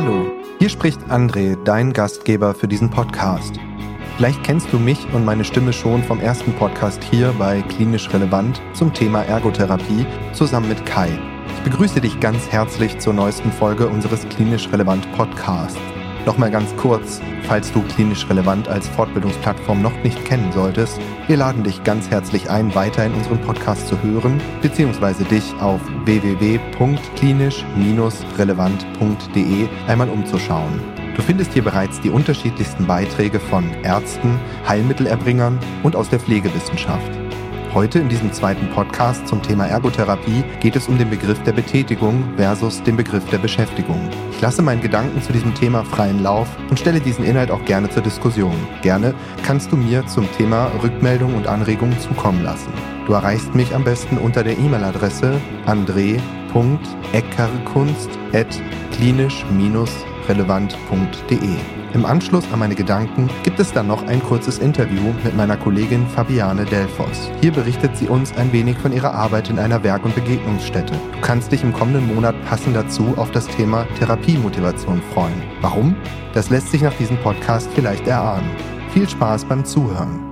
Hallo, hier spricht André, dein Gastgeber für diesen Podcast. Vielleicht kennst du mich und meine Stimme schon vom ersten Podcast hier bei Klinisch Relevant zum Thema Ergotherapie zusammen mit Kai. Ich begrüße dich ganz herzlich zur neuesten Folge unseres Klinisch Relevant Podcasts. Nochmal ganz kurz, falls du klinisch relevant als Fortbildungsplattform noch nicht kennen solltest, wir laden dich ganz herzlich ein, weiter in unseren Podcast zu hören, beziehungsweise dich auf www.klinisch-relevant.de einmal umzuschauen. Du findest hier bereits die unterschiedlichsten Beiträge von Ärzten, Heilmittelerbringern und aus der Pflegewissenschaft. Heute in diesem zweiten Podcast zum Thema Ergotherapie geht es um den Begriff der Betätigung versus den Begriff der Beschäftigung. Ich lasse meinen Gedanken zu diesem Thema freien Lauf und stelle diesen Inhalt auch gerne zur Diskussion. Gerne kannst du mir zum Thema Rückmeldungen und Anregungen zukommen lassen. Du erreichst mich am besten unter der E-Mail-Adresse andre.eckerkunst.klinisch-relevant.de. Im Anschluss an meine Gedanken gibt es dann noch ein kurzes Interview mit meiner Kollegin Fabiane Delfos. Hier berichtet sie uns ein wenig von ihrer Arbeit in einer Werk- und Begegnungsstätte. Du kannst dich im kommenden Monat passend dazu auf das Thema Therapiemotivation freuen. Warum? Das lässt sich nach diesem Podcast vielleicht erahnen. Viel Spaß beim Zuhören.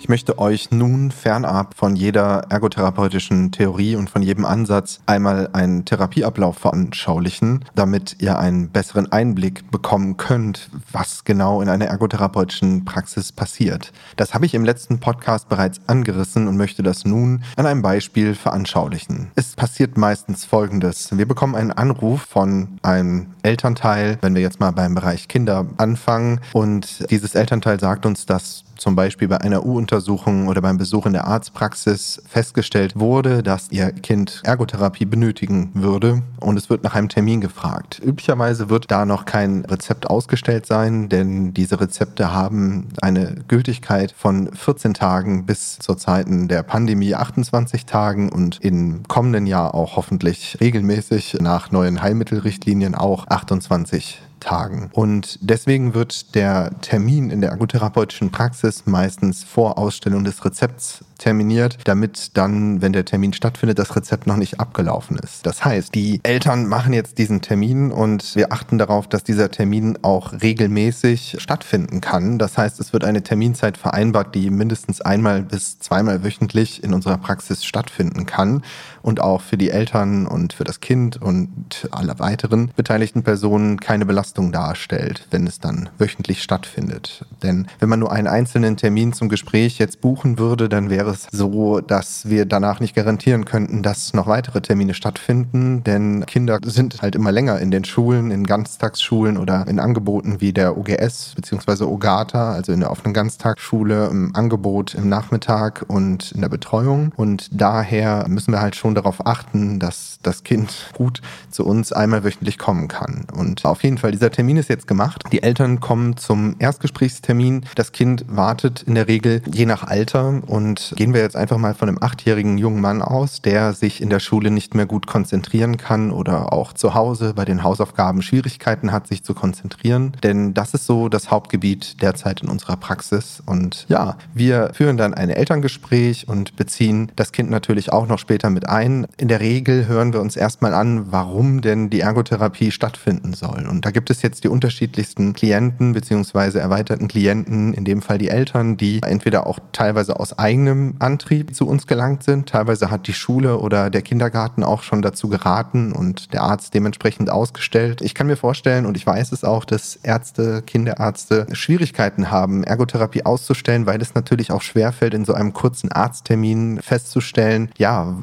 Ich möchte euch nun fernab von jeder ergotherapeutischen Theorie und von jedem Ansatz einmal einen Therapieablauf veranschaulichen, damit ihr einen besseren Einblick bekommen könnt, was genau in einer ergotherapeutischen Praxis passiert. Das habe ich im letzten Podcast bereits angerissen und möchte das nun an einem Beispiel veranschaulichen. Es passiert meistens Folgendes. Wir bekommen einen Anruf von einem Elternteil, wenn wir jetzt mal beim Bereich Kinder anfangen und dieses Elternteil sagt uns, dass zum Beispiel bei einer U-Untersuchung oder beim Besuch in der Arztpraxis festgestellt wurde, dass ihr Kind Ergotherapie benötigen würde und es wird nach einem Termin gefragt. Üblicherweise wird da noch kein Rezept ausgestellt sein, denn diese Rezepte haben eine Gültigkeit von 14 Tagen bis zur Zeiten der Pandemie 28 Tagen und im kommenden Jahr auch hoffentlich regelmäßig nach neuen Heilmittelrichtlinien auch 28 Tagen. Und deswegen wird der Termin in der ergotherapeutischen Praxis meistens vor Ausstellung des Rezepts terminiert, damit dann, wenn der Termin stattfindet, das Rezept noch nicht abgelaufen ist. Das heißt, die Eltern machen jetzt diesen Termin und wir achten darauf, dass dieser Termin auch regelmäßig stattfinden kann. Das heißt, es wird eine Terminzeit vereinbart, die mindestens einmal bis zweimal wöchentlich in unserer Praxis stattfinden kann und auch für die Eltern und für das Kind und alle weiteren beteiligten Personen keine Belastung darstellt, wenn es dann wöchentlich stattfindet. Denn wenn man nur einen einzelnen Termin zum Gespräch jetzt buchen würde, dann wäre es so, dass wir danach nicht garantieren könnten, dass noch weitere Termine stattfinden, denn Kinder sind halt immer länger in den Schulen, in Ganztagsschulen oder in Angeboten wie der OGS bzw. OGATA, also in der offenen Ganztagsschule, im Angebot im Nachmittag und in der Betreuung. Und daher müssen wir halt schon darauf achten, dass das Kind gut zu uns einmal wöchentlich kommen kann. Und auf jeden Fall, dieser Termin ist jetzt gemacht. Die Eltern kommen zum Erstgesprächstermin. Das Kind wartet in der Regel je nach Alter und Gehen wir jetzt einfach mal von einem achtjährigen jungen Mann aus, der sich in der Schule nicht mehr gut konzentrieren kann oder auch zu Hause bei den Hausaufgaben Schwierigkeiten hat, sich zu konzentrieren. Denn das ist so das Hauptgebiet derzeit in unserer Praxis. Und ja, wir führen dann ein Elterngespräch und beziehen das Kind natürlich auch noch später mit ein. In der Regel hören wir uns erstmal an, warum denn die Ergotherapie stattfinden soll. Und da gibt es jetzt die unterschiedlichsten Klienten bzw. erweiterten Klienten, in dem Fall die Eltern, die entweder auch teilweise aus eigenem Antrieb zu uns gelangt sind. Teilweise hat die Schule oder der Kindergarten auch schon dazu geraten und der Arzt dementsprechend ausgestellt. Ich kann mir vorstellen und ich weiß es auch, dass Ärzte, Kinderärzte Schwierigkeiten haben, Ergotherapie auszustellen, weil es natürlich auch schwerfällt, in so einem kurzen Arzttermin festzustellen, ja,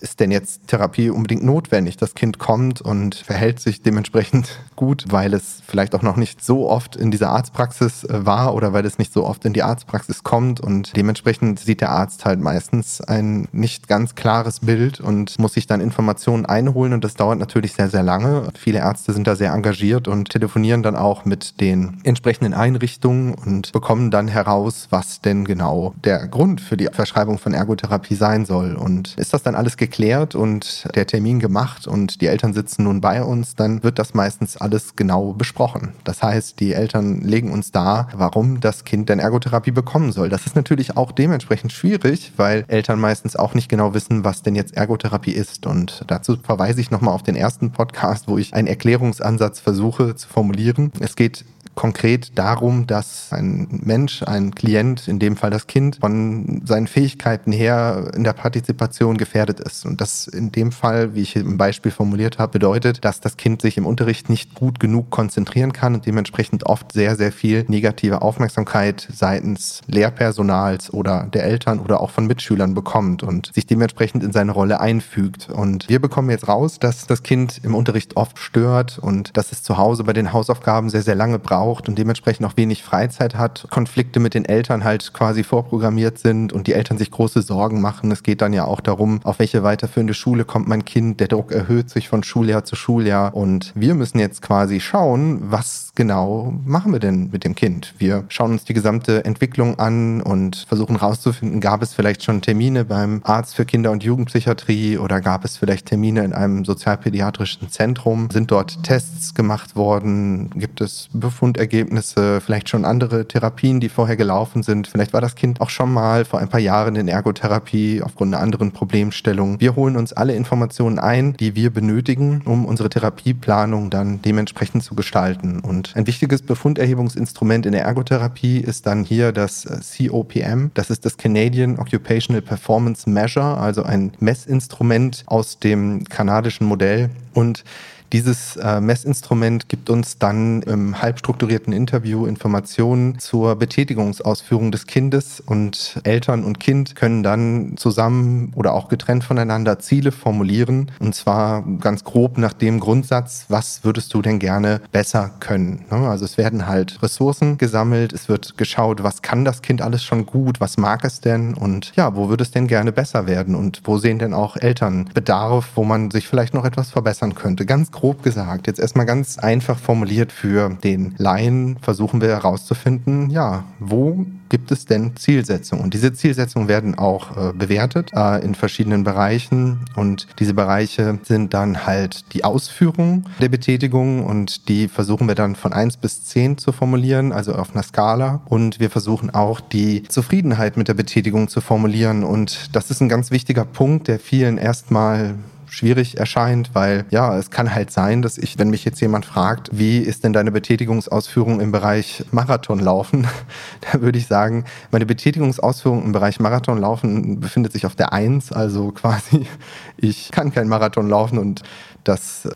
ist denn jetzt Therapie unbedingt notwendig? Das Kind kommt und verhält sich dementsprechend gut, weil es vielleicht auch noch nicht so oft in dieser Arztpraxis äh, war oder weil es nicht so oft in die Arztpraxis kommt und dementsprechend sieht der Arzt halt meistens ein nicht ganz klares Bild und muss sich dann Informationen einholen und das dauert natürlich sehr, sehr lange. Viele Ärzte sind da sehr engagiert und telefonieren dann auch mit den entsprechenden Einrichtungen und bekommen dann heraus, was denn genau der Grund für die Verschreibung von Ergotherapie sein soll. Und ist das dann alles geklärt? und der Termin gemacht und die Eltern sitzen nun bei uns, dann wird das meistens alles genau besprochen. Das heißt, die Eltern legen uns da, warum das Kind denn Ergotherapie bekommen soll. Das ist natürlich auch dementsprechend schwierig, weil Eltern meistens auch nicht genau wissen, was denn jetzt Ergotherapie ist. Und dazu verweise ich nochmal auf den ersten Podcast, wo ich einen Erklärungsansatz versuche zu formulieren. Es geht konkret darum, dass ein Mensch, ein Klient, in dem Fall das Kind, von seinen Fähigkeiten her in der Partizipation gefährdet ist. Und das in dem Fall, wie ich im Beispiel formuliert habe, bedeutet, dass das Kind sich im Unterricht nicht gut genug konzentrieren kann und dementsprechend oft sehr, sehr viel negative Aufmerksamkeit seitens Lehrpersonals oder der Eltern oder auch von Mitschülern bekommt und sich dementsprechend in seine Rolle einfügt. Und wir bekommen jetzt raus, dass das Kind im Unterricht oft stört und dass es zu Hause bei den Hausaufgaben sehr, sehr lange braucht braucht und dementsprechend auch wenig Freizeit hat, Konflikte mit den Eltern halt quasi vorprogrammiert sind und die Eltern sich große Sorgen machen. Es geht dann ja auch darum, auf welche weiterführende Schule kommt mein Kind. Der Druck erhöht sich von Schuljahr zu Schuljahr und wir müssen jetzt quasi schauen, was genau machen wir denn mit dem Kind? Wir schauen uns die gesamte Entwicklung an und versuchen herauszufinden, gab es vielleicht schon Termine beim Arzt für Kinder- und Jugendpsychiatrie oder gab es vielleicht Termine in einem sozialpädiatrischen Zentrum? Sind dort Tests gemacht worden? Gibt es Befunde? Untersuchungsergebnisse, vielleicht schon andere Therapien, die vorher gelaufen sind. Vielleicht war das Kind auch schon mal vor ein paar Jahren in Ergotherapie aufgrund einer anderen Problemstellung. Wir holen uns alle Informationen ein, die wir benötigen, um unsere Therapieplanung dann dementsprechend zu gestalten. Und ein wichtiges Befunderhebungsinstrument in der Ergotherapie ist dann hier das COPM. Das ist das Canadian Occupational Performance Measure, also ein Messinstrument aus dem kanadischen Modell. Und dieses äh, Messinstrument gibt uns dann im halbstrukturierten Interview Informationen zur Betätigungsausführung des Kindes und Eltern und Kind können dann zusammen oder auch getrennt voneinander Ziele formulieren und zwar ganz grob nach dem Grundsatz, was würdest du denn gerne besser können? Ne? Also es werden halt Ressourcen gesammelt, es wird geschaut, was kann das Kind alles schon gut, was mag es denn und ja, wo würde es denn gerne besser werden und wo sehen denn auch Eltern Bedarf, wo man sich vielleicht noch etwas verbessern könnte. Ganz grob grob gesagt, jetzt erstmal ganz einfach formuliert für den Laien, versuchen wir herauszufinden, ja, wo gibt es denn Zielsetzungen? Und diese Zielsetzungen werden auch äh, bewertet äh, in verschiedenen Bereichen. Und diese Bereiche sind dann halt die Ausführung der Betätigung und die versuchen wir dann von 1 bis 10 zu formulieren, also auf einer Skala. Und wir versuchen auch die Zufriedenheit mit der Betätigung zu formulieren. Und das ist ein ganz wichtiger Punkt, der vielen erstmal schwierig erscheint, weil ja, es kann halt sein, dass ich, wenn mich jetzt jemand fragt, wie ist denn deine Betätigungsausführung im Bereich Marathonlaufen, da würde ich sagen, meine Betätigungsausführung im Bereich Marathonlaufen befindet sich auf der Eins, also quasi ich kann kein Marathon laufen und das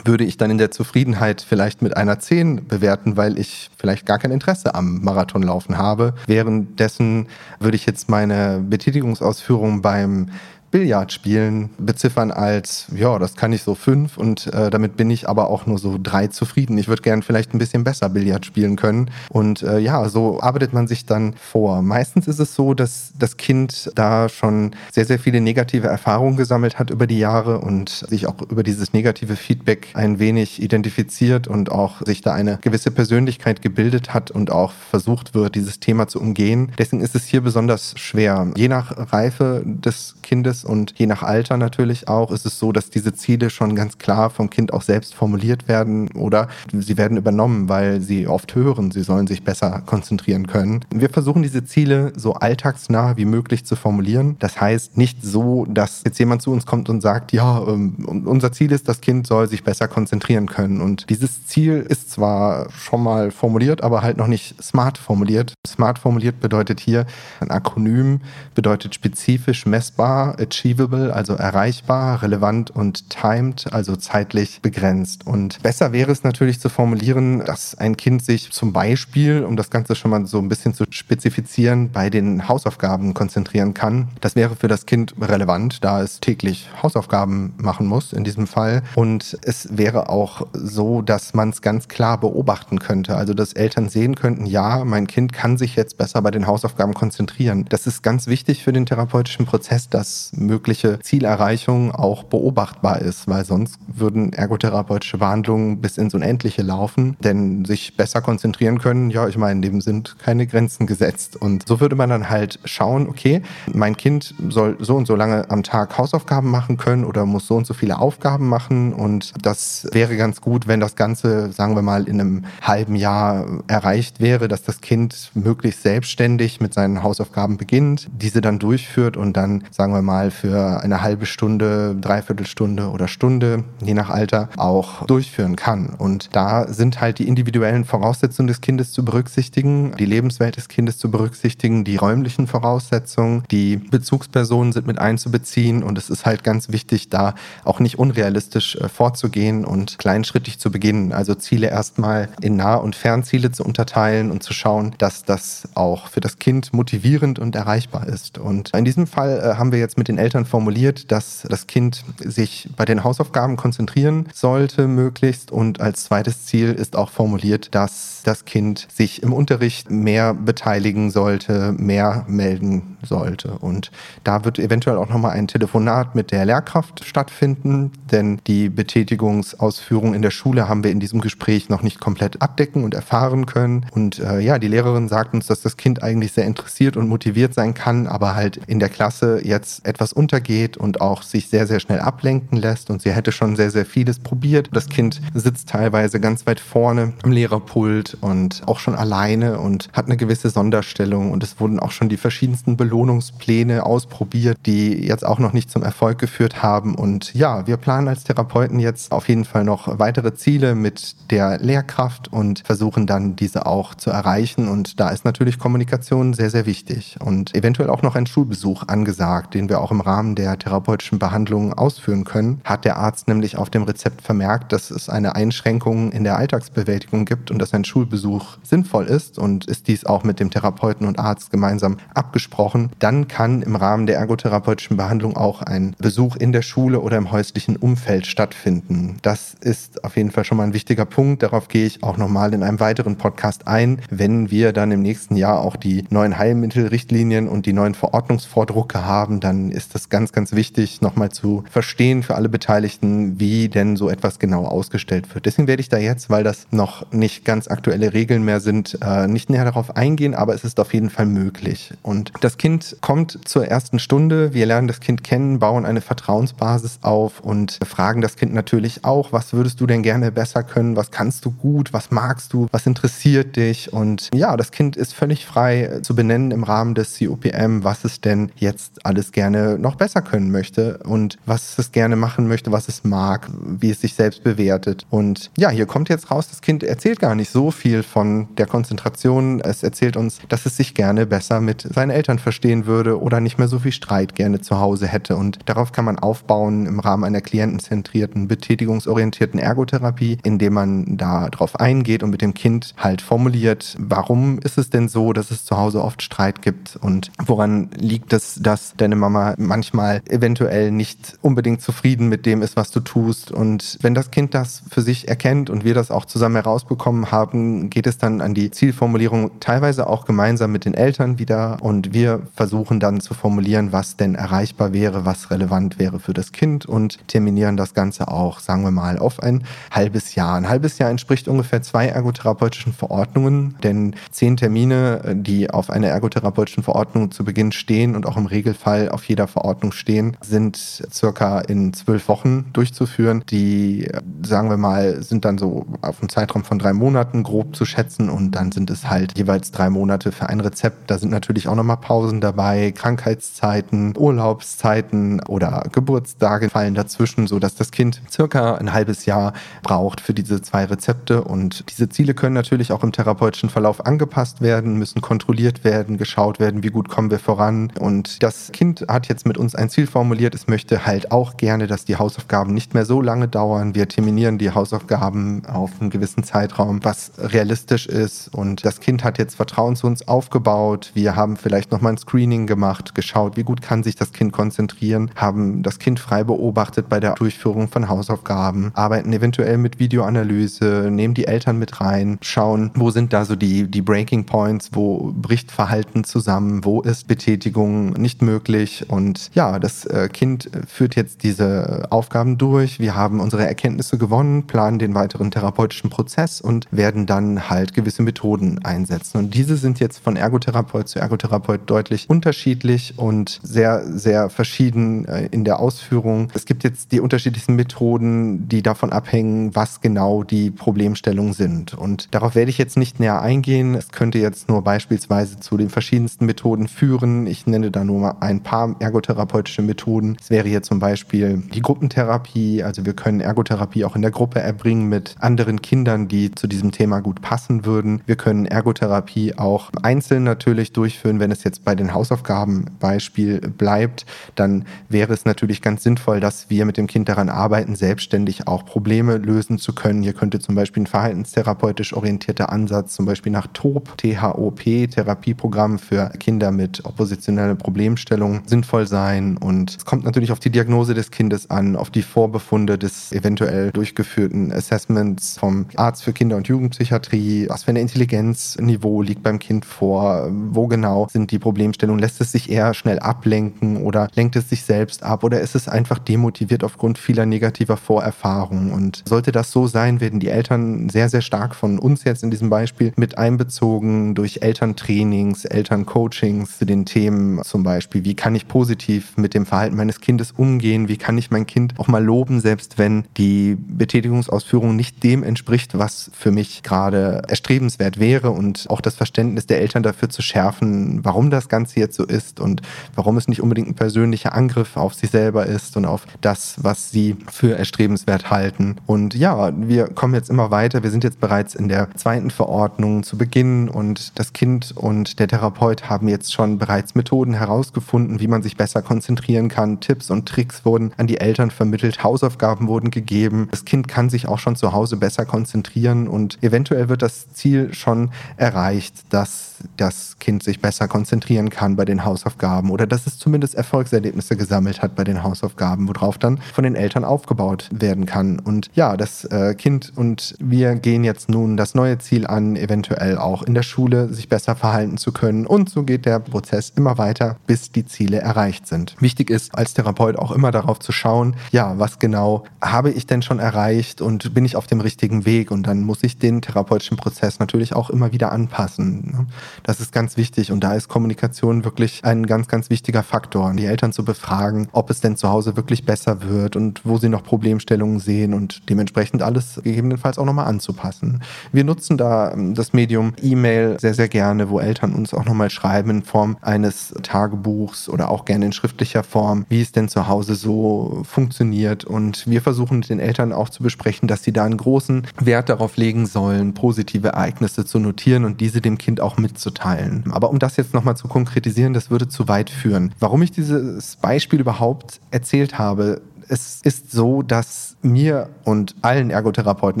würde ich dann in der Zufriedenheit vielleicht mit einer 10 bewerten, weil ich vielleicht gar kein Interesse am Marathonlaufen habe. Währenddessen würde ich jetzt meine Betätigungsausführung beim Billardspielen beziffern als, ja, das kann ich so fünf und äh, damit bin ich aber auch nur so drei zufrieden. Ich würde gern vielleicht ein bisschen besser Billard spielen können. Und äh, ja, so arbeitet man sich dann vor. Meistens ist es so, dass das Kind da schon sehr, sehr viele negative Erfahrungen gesammelt hat über die Jahre und sich auch über dieses negative Feedback ein wenig identifiziert und auch sich da eine gewisse Persönlichkeit gebildet hat und auch versucht wird, dieses Thema zu umgehen. Deswegen ist es hier besonders schwer. Je nach Reife des Kindes ist und je nach Alter natürlich auch ist es so, dass diese Ziele schon ganz klar vom Kind auch selbst formuliert werden oder sie werden übernommen, weil sie oft hören, sie sollen sich besser konzentrieren können. Wir versuchen diese Ziele so alltagsnah wie möglich zu formulieren. Das heißt nicht so, dass jetzt jemand zu uns kommt und sagt, ja, ähm, unser Ziel ist, das Kind soll sich besser konzentrieren können. Und dieses Ziel ist zwar schon mal formuliert, aber halt noch nicht smart formuliert. Smart formuliert bedeutet hier ein Akronym, bedeutet spezifisch messbar, achievable, also erreichbar, relevant und timed, also zeitlich begrenzt. Und besser wäre es natürlich zu formulieren, dass ein Kind sich zum Beispiel, um das Ganze schon mal so ein bisschen zu spezifizieren, bei den Hausaufgaben konzentrieren kann. Das wäre für das Kind relevant, da es täglich Hausaufgaben machen muss in diesem Fall. Und es wäre auch so, dass man es ganz klar beobachten könnte. Also dass Eltern sehen könnten, ja, mein Kind kann sich jetzt besser bei den Hausaufgaben konzentrieren. Das ist ganz wichtig für den therapeutischen Prozess, dass mögliche Zielerreichung auch beobachtbar ist, weil sonst würden ergotherapeutische Behandlungen bis ins Unendliche laufen, denn sich besser konzentrieren können, ja, ich meine, dem sind keine Grenzen gesetzt. Und so würde man dann halt schauen, okay, mein Kind soll so und so lange am Tag Hausaufgaben machen können oder muss so und so viele Aufgaben machen und das wäre ganz gut, wenn das Ganze, sagen wir mal, in einem halben Jahr erreicht wäre, dass das Kind möglichst selbstständig mit seinen Hausaufgaben beginnt, diese dann durchführt und dann, sagen wir mal, für eine halbe Stunde, Dreiviertelstunde oder Stunde, je nach Alter, auch durchführen kann. Und da sind halt die individuellen Voraussetzungen des Kindes zu berücksichtigen, die Lebenswelt des Kindes zu berücksichtigen, die räumlichen Voraussetzungen, die Bezugspersonen sind mit einzubeziehen und es ist halt ganz wichtig, da auch nicht unrealistisch äh, vorzugehen und kleinschrittig zu beginnen. Also Ziele erstmal in Nah- und Fernziele zu unterteilen und zu schauen, dass das auch für das Kind motivierend und erreichbar ist. Und in diesem Fall äh, haben wir jetzt mit den Eltern formuliert, dass das Kind sich bei den Hausaufgaben konzentrieren sollte, möglichst. Und als zweites Ziel ist auch formuliert, dass das Kind sich im Unterricht mehr beteiligen sollte, mehr melden sollte. Und da wird eventuell auch nochmal ein Telefonat mit der Lehrkraft stattfinden, denn die Betätigungsausführung in der Schule haben wir in diesem Gespräch noch nicht komplett abdecken und erfahren können. Und äh, ja, die Lehrerin sagt uns, dass das Kind eigentlich sehr interessiert und motiviert sein kann, aber halt in der Klasse jetzt etwas untergeht und auch sich sehr, sehr schnell ablenken lässt. Und sie hätte schon sehr, sehr vieles probiert. Das Kind sitzt teilweise ganz weit vorne am Lehrerpult und auch schon alleine und hat eine gewisse Sonderstellung. Und es wurden auch schon die verschiedensten Belohnungspläne ausprobiert, die jetzt auch noch nicht zum Erfolg geführt haben. Und ja, wir planen als Therapeuten jetzt auf jeden Fall noch weitere Ziele mit der Lehrkraft und versuchen dann diese auch zu erreichen. Und da ist natürlich Kommunikation sehr, sehr wichtig. Und eventuell auch noch ein Schulbesuch angesagt, den wir auch im Rahmen der therapeutischen Behandlung ausführen können. Hat der Arzt nämlich auf dem Rezept vermerkt, dass es eine Einschränkung in der Alltagsbewältigung gibt und dass ein Schulbesuch sinnvoll ist und ist dies auch mit dem Therapeuten und Arzt gemeinsam abgesprochen, dann kann im Rahmen der ergotherapeutischen Behandlung auch ein Besuch in der Schule oder im häuslichen Umfeld stattfinden. Das ist auf jeden Fall schon mal ein wichtiger Punkt. Darauf gehe ich auch nochmal in einem weiteren Podcast ein, wenn wir dann im nächsten Jahr auch die neuen Heilmittelrichtlinien und die neuen Verordnungsvordrucke haben, dann ist das ganz, ganz wichtig, nochmal zu verstehen für alle Beteiligten, wie denn so etwas genau ausgestellt wird. Deswegen werde ich da jetzt, weil das noch nicht ganz aktuelle Regeln mehr sind, äh, nicht näher darauf eingehen, aber es ist auf jeden Fall möglich. Und das Kind kommt zur ersten Stunde, wir lernen das Kind kennen, bauen eine Vertrauensbasis auf und fragen das Kind natürlich auch, was würdest du denn gerne besser können, was kannst du gut, was magst du, was interessiert dich? Und ja, das Kind ist völlig frei zu benennen im Rahmen des COPM, was es denn jetzt alles gerne noch besser können möchte und was es gerne machen möchte, was es mag, wie es sich selbst bewertet. Und ja, hier kommt jetzt raus, das Kind erzählt gar nicht so viel von der Konzentration. Es erzählt uns, dass es sich gerne besser mit seinen Eltern verstehen würde oder nicht mehr so viel Streit gerne zu Hause hätte. Und darauf kann man aufbauen im Rahmen einer klientenzentrierten, betätigungsorientierten Ergotherapie, indem man da drauf eingeht und mit dem Kind halt formuliert, warum ist es denn so, dass es zu Hause oft Streit gibt und woran liegt es, dass deine Mama manchmal eventuell nicht unbedingt zufrieden mit dem ist, was du tust. Und wenn das Kind das für sich erkennt und wir das auch zusammen herausbekommen haben, geht es dann an die Zielformulierung teilweise auch gemeinsam mit den Eltern wieder und wir versuchen dann zu formulieren, was denn erreichbar wäre, was relevant wäre für das Kind und terminieren das Ganze auch, sagen wir mal, auf ein halbes Jahr. Ein halbes Jahr entspricht ungefähr zwei ergotherapeutischen Verordnungen, denn zehn Termine, die auf einer ergotherapeutischen Verordnung zu Beginn stehen und auch im Regelfall auf jeder Verordnung stehen, sind circa in zwölf Wochen durchzuführen. Die, sagen wir mal, sind dann so auf einem Zeitraum von drei Monaten grob zu schätzen und dann sind es halt jeweils drei Monate für ein Rezept. Da sind natürlich auch nochmal Pausen dabei, Krankheitszeiten, Urlaubszeiten oder Geburtstage fallen dazwischen, sodass das Kind circa ein halbes Jahr braucht für diese zwei Rezepte und diese Ziele können natürlich auch im therapeutischen Verlauf angepasst werden, müssen kontrolliert werden, geschaut werden, wie gut kommen wir voran und das Kind hat jetzt mit uns ein Ziel formuliert, es möchte halt auch gerne, dass die Hausaufgaben nicht mehr so lange dauern. Wir terminieren die Hausaufgaben auf einen gewissen Zeitraum, was realistisch ist und das Kind hat jetzt Vertrauen zu uns aufgebaut. Wir haben vielleicht noch mal ein Screening gemacht, geschaut, wie gut kann sich das Kind konzentrieren, haben das Kind frei beobachtet bei der Durchführung von Hausaufgaben, arbeiten eventuell mit Videoanalyse, nehmen die Eltern mit rein, schauen, wo sind da so die, die Breaking Points, wo bricht Verhalten zusammen, wo ist Betätigung nicht möglich und Und ja, das äh, Kind führt jetzt diese Aufgaben durch. Wir haben unsere Erkenntnisse gewonnen, planen den weiteren therapeutischen Prozess und werden dann halt gewisse Methoden einsetzen. Und diese sind jetzt von Ergotherapeut zu Ergotherapeut deutlich unterschiedlich und sehr, sehr verschieden äh, in der Ausführung. Es gibt jetzt die unterschiedlichsten Methoden, die davon abhängen, was genau die Problemstellungen sind. Und darauf werde ich jetzt nicht näher eingehen. Es könnte jetzt nur beispielsweise zu den verschiedensten Methoden führen. Ich nenne da nur mal ein paar ergotherapeutische Methoden. Es wäre hier zum Beispiel die Gruppentherapie. Also wir können Ergotherapie auch in der Gruppe erbringen mit anderen Kindern, die zu diesem Thema gut passen würden. Wir können Ergotherapie auch einzeln natürlich durchführen. Wenn es jetzt bei den Hausaufgaben Beispiel bleibt, dann wäre es natürlich ganz sinnvoll, dass wir mit dem Kind daran arbeiten, selbstständig auch Probleme lösen zu können. Hier könnte zum Beispiel ein verhaltenstherapeutisch orientierter Ansatz, zum Beispiel nach TOP, THOP, Therapieprogramm für Kinder mit oppositioneller Problemstellung, sinnvoll sein. Und es kommt natürlich auf die Diagnose des Kindes an, auf die Vorbefunde des eventuell durchgeführten Assessments vom Arzt für Kinder- und Jugendpsychiatrie. Was für ein Intelligenzniveau liegt beim Kind vor? Wo genau sind die Problemstellungen? Lässt es sich eher schnell ablenken oder lenkt es sich selbst ab oder ist es einfach demotiviert aufgrund vieler negativer Vorerfahrungen? Und sollte das so sein, werden die Eltern sehr, sehr stark von uns jetzt in diesem Beispiel mit einbezogen durch Elterntrainings, Elterncoachings zu den Themen zum Beispiel, wie kann ich positiv mit dem Verhalten meines Kindes umgehen, wie kann ich mein Kind auch mal loben, selbst wenn die Betätigungsausführung nicht dem entspricht, was für mich gerade erstrebenswert wäre und auch das Verständnis der Eltern dafür zu schärfen, warum das Ganze jetzt so ist und warum es nicht unbedingt ein persönlicher Angriff auf sich selber ist und auf das, was sie für erstrebenswert halten. Und ja, wir kommen jetzt immer weiter. Wir sind jetzt bereits in der zweiten Verordnung zu Beginn und das Kind und der Therapeut haben jetzt schon bereits Methoden herausgefunden, wie man sich besser konzentrieren kann. Tipps und Tricks wurden an die Eltern vermittelt, Hausaufgaben wurden gegeben. Das Kind kann sich auch schon zu Hause besser konzentrieren und eventuell wird das Ziel schon erreicht, dass das Kind sich besser konzentrieren kann bei den Hausaufgaben oder dass es zumindest Erfolgserlebnisse gesammelt hat bei den Hausaufgaben, worauf dann von den Eltern aufgebaut werden kann. Und ja, das äh, Kind und wir gehen jetzt nun das neue Ziel an, eventuell auch in der Schule sich besser verhalten zu können. Und so geht der Prozess immer weiter, bis die Ziele erreicht sind. Wichtig ist als Therapeut auch immer darauf zu schauen, ja, was genau habe ich denn schon erreicht und bin ich auf dem richtigen Weg? Und dann muss ich den therapeutischen Prozess natürlich auch immer wieder anpassen. Das ist ganz wichtig und da ist Kommunikation wirklich ein ganz, ganz wichtiger Faktor. Die Eltern zu befragen, ob es denn zu Hause wirklich besser wird und wo sie noch Problemstellungen sehen und dementsprechend alles gegebenenfalls auch nochmal anzupassen. Wir nutzen da ähm, das Medium E-Mail sehr, sehr gerne, wo Eltern uns auch nochmal schreiben in Form eines Tagebuchs oder auch gerne in schriftlicher Form, wie es denn zu Hause so funktioniert. Und wir versuchen mit den Eltern auch zu besprechen, dass sie da einen großen Wert darauf legen sollen, positive Ereignisse zu notieren und diese dem Kind auch mitzuteilen. Aber um das jetzt nochmal zu konkretisieren, das würde zu weit führen. Warum ich dieses Beispiel überhaupt erzählt habe, es ist so, dass mir und allen Ergotherapeuten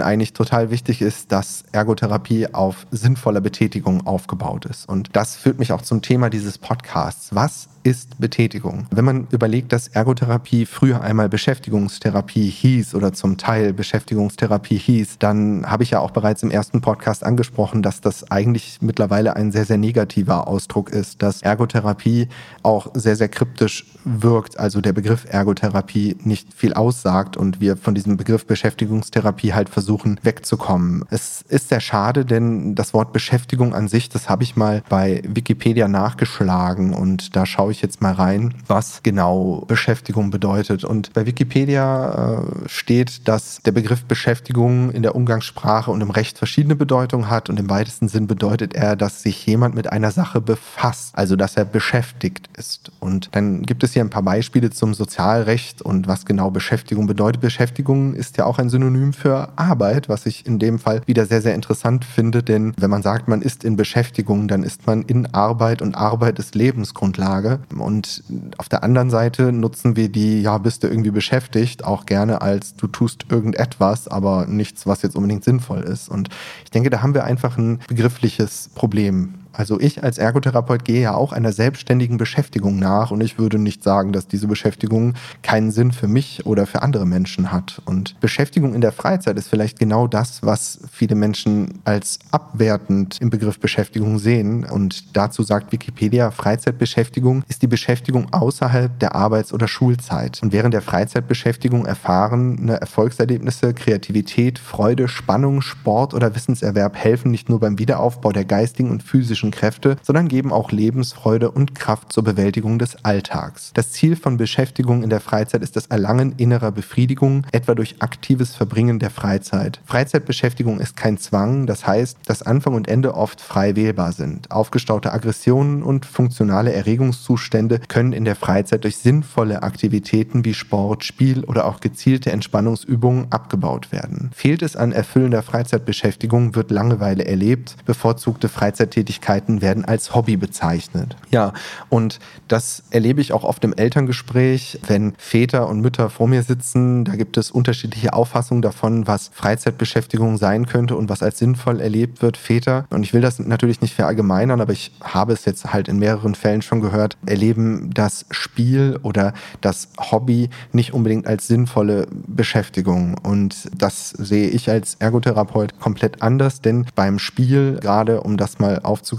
eigentlich total wichtig ist, dass Ergotherapie auf sinnvoller Betätigung aufgebaut ist. Und das führt mich auch zum Thema dieses Podcasts. Was ist Betätigung. Wenn man überlegt, dass Ergotherapie früher einmal Beschäftigungstherapie hieß oder zum Teil Beschäftigungstherapie hieß, dann habe ich ja auch bereits im ersten Podcast angesprochen, dass das eigentlich mittlerweile ein sehr, sehr negativer Ausdruck ist, dass Ergotherapie auch sehr, sehr kryptisch wirkt, also der Begriff Ergotherapie nicht viel aussagt und wir von diesem Begriff Beschäftigungstherapie halt versuchen wegzukommen. Es ist sehr schade, denn das Wort Beschäftigung an sich, das habe ich mal bei Wikipedia nachgeschlagen und da schaue ich jetzt mal rein, was genau Beschäftigung bedeutet. Und bei Wikipedia äh, steht, dass der Begriff Beschäftigung in der Umgangssprache und im Recht verschiedene Bedeutungen hat und im weitesten Sinn bedeutet er, dass sich jemand mit einer Sache befasst, also dass er beschäftigt ist. Und dann gibt es hier ein paar Beispiele zum Sozialrecht und was genau Beschäftigung bedeutet. Beschäftigung ist ja auch ein Synonym für Arbeit, was ich in dem Fall wieder sehr, sehr interessant finde, denn wenn man sagt, man ist in Beschäftigung, dann ist man in Arbeit und Arbeit ist Lebensgrundlage. Und auf der anderen Seite nutzen wir die, ja, bist du irgendwie beschäftigt, auch gerne als du tust irgendetwas, aber nichts, was jetzt unbedingt sinnvoll ist. Und ich denke, da haben wir einfach ein begriffliches Problem Also ich als Ergotherapeut gehe ja auch einer selbstständigen Beschäftigung nach und ich würde nicht sagen, dass diese Beschäftigung keinen Sinn für mich oder für andere Menschen hat. Und Beschäftigung in der Freizeit ist vielleicht genau das, was viele Menschen als abwertend im Begriff Beschäftigung sehen. Und dazu sagt Wikipedia, Freizeitbeschäftigung ist die Beschäftigung außerhalb der Arbeits- oder Schulzeit. Und während der Freizeitbeschäftigung erfahrene Erfolgserlebnisse, Kreativität, Freude, Spannung, Sport oder Wissenserwerb helfen nicht nur beim Wiederaufbau der geistigen und physischen Kräfte, sondern geben auch Lebensfreude und Kraft zur Bewältigung des Alltags. Das Ziel von Beschäftigung in der Freizeit ist das Erlangen innerer Befriedigung, etwa durch aktives Verbringen der Freizeit. Freizeitbeschäftigung ist kein Zwang, das heißt, dass Anfang und Ende oft frei wählbar sind. Aufgestaute Aggressionen und funktionale Erregungszustände können in der Freizeit durch sinnvolle Aktivitäten wie Sport, Spiel oder auch gezielte Entspannungsübungen abgebaut werden. Fehlt es an erfüllender Freizeitbeschäftigung, wird Langeweile erlebt. Bevorzugte Freizeittätigkeiten werden als Hobby bezeichnet. Ja, und das erlebe ich auch oft im Elterngespräch, wenn Väter und Mütter vor mir sitzen. Da gibt es unterschiedliche Auffassungen davon, was Freizeitbeschäftigung sein könnte und was als sinnvoll erlebt wird. Väter, und ich will das natürlich nicht verallgemeinern, aber ich habe es jetzt halt in mehreren Fällen schon gehört, erleben das Spiel oder das Hobby nicht unbedingt als sinnvolle Beschäftigung. Und das sehe ich als Ergotherapeut komplett anders, denn beim Spiel, gerade um das mal aufzugreifen,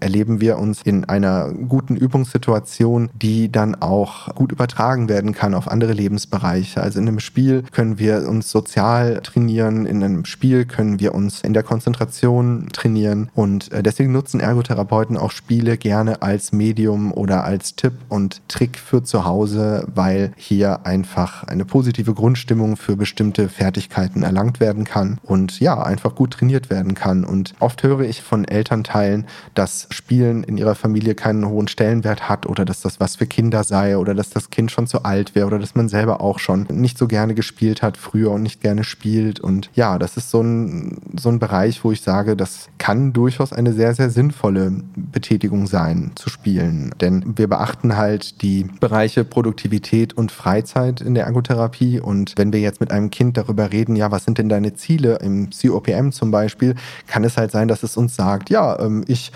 erleben wir uns in einer guten Übungssituation, die dann auch gut übertragen werden kann auf andere Lebensbereiche. Also in einem Spiel können wir uns sozial trainieren, in einem Spiel können wir uns in der Konzentration trainieren und äh, deswegen nutzen Ergotherapeuten auch Spiele gerne als Medium oder als Tipp und Trick für zu Hause, weil hier einfach eine positive Grundstimmung für bestimmte Fertigkeiten erlangt werden kann und ja, einfach gut trainiert werden kann. Und oft höre ich von Elternteilen, dass Spielen in ihrer Familie keinen hohen Stellenwert hat oder dass das was für Kinder sei oder dass das Kind schon zu alt wäre oder dass man selber auch schon nicht so gerne gespielt hat früher und nicht gerne spielt. Und ja, das ist so ein, so ein Bereich, wo ich sage, das kann durchaus eine sehr, sehr sinnvolle Betätigung sein, zu spielen. Denn wir beachten halt die Bereiche Produktivität und Freizeit in der Ergotherapie. Und wenn wir jetzt mit einem Kind darüber reden, ja, was sind denn deine Ziele im COPM zum Beispiel, kann es halt sein, dass es uns sagt, ja, ähm, ich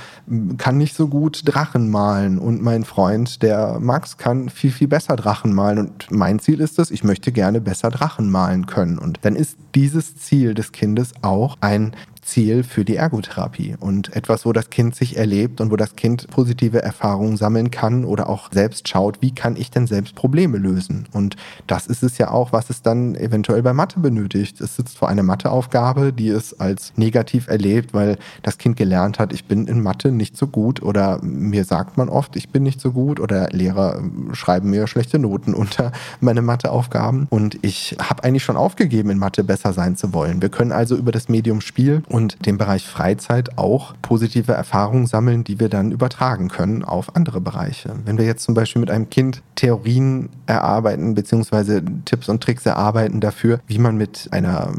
kann nicht so gut Drachen malen und mein Freund, der Max, kann viel, viel besser Drachen malen. Und mein Ziel ist es, ich möchte gerne besser Drachen malen können. Und dann ist dieses Ziel des Kindes auch ein Ziel für die Ergotherapie und etwas, wo das Kind sich erlebt und wo das Kind positive Erfahrungen sammeln kann oder auch selbst schaut, wie kann ich denn selbst Probleme lösen. Und das ist es ja auch, was es dann eventuell bei Mathe benötigt. Es sitzt vor einer Matheaufgabe, die es als negativ erlebt, weil das Kind gelernt hat, ich bin in Mathe nicht so gut oder mir sagt man oft, ich bin nicht so gut oder Lehrer schreiben mir schlechte Noten unter meine Matheaufgaben und ich habe eigentlich schon aufgegeben, in Mathe besser sein zu wollen. Wir können also über das Medium Spiel und den Bereich Freizeit auch positive Erfahrungen sammeln, die wir dann übertragen können auf andere Bereiche. Wenn wir jetzt zum Beispiel mit einem Kind Theorien erarbeiten, beziehungsweise Tipps und Tricks erarbeiten dafür, wie man mit einer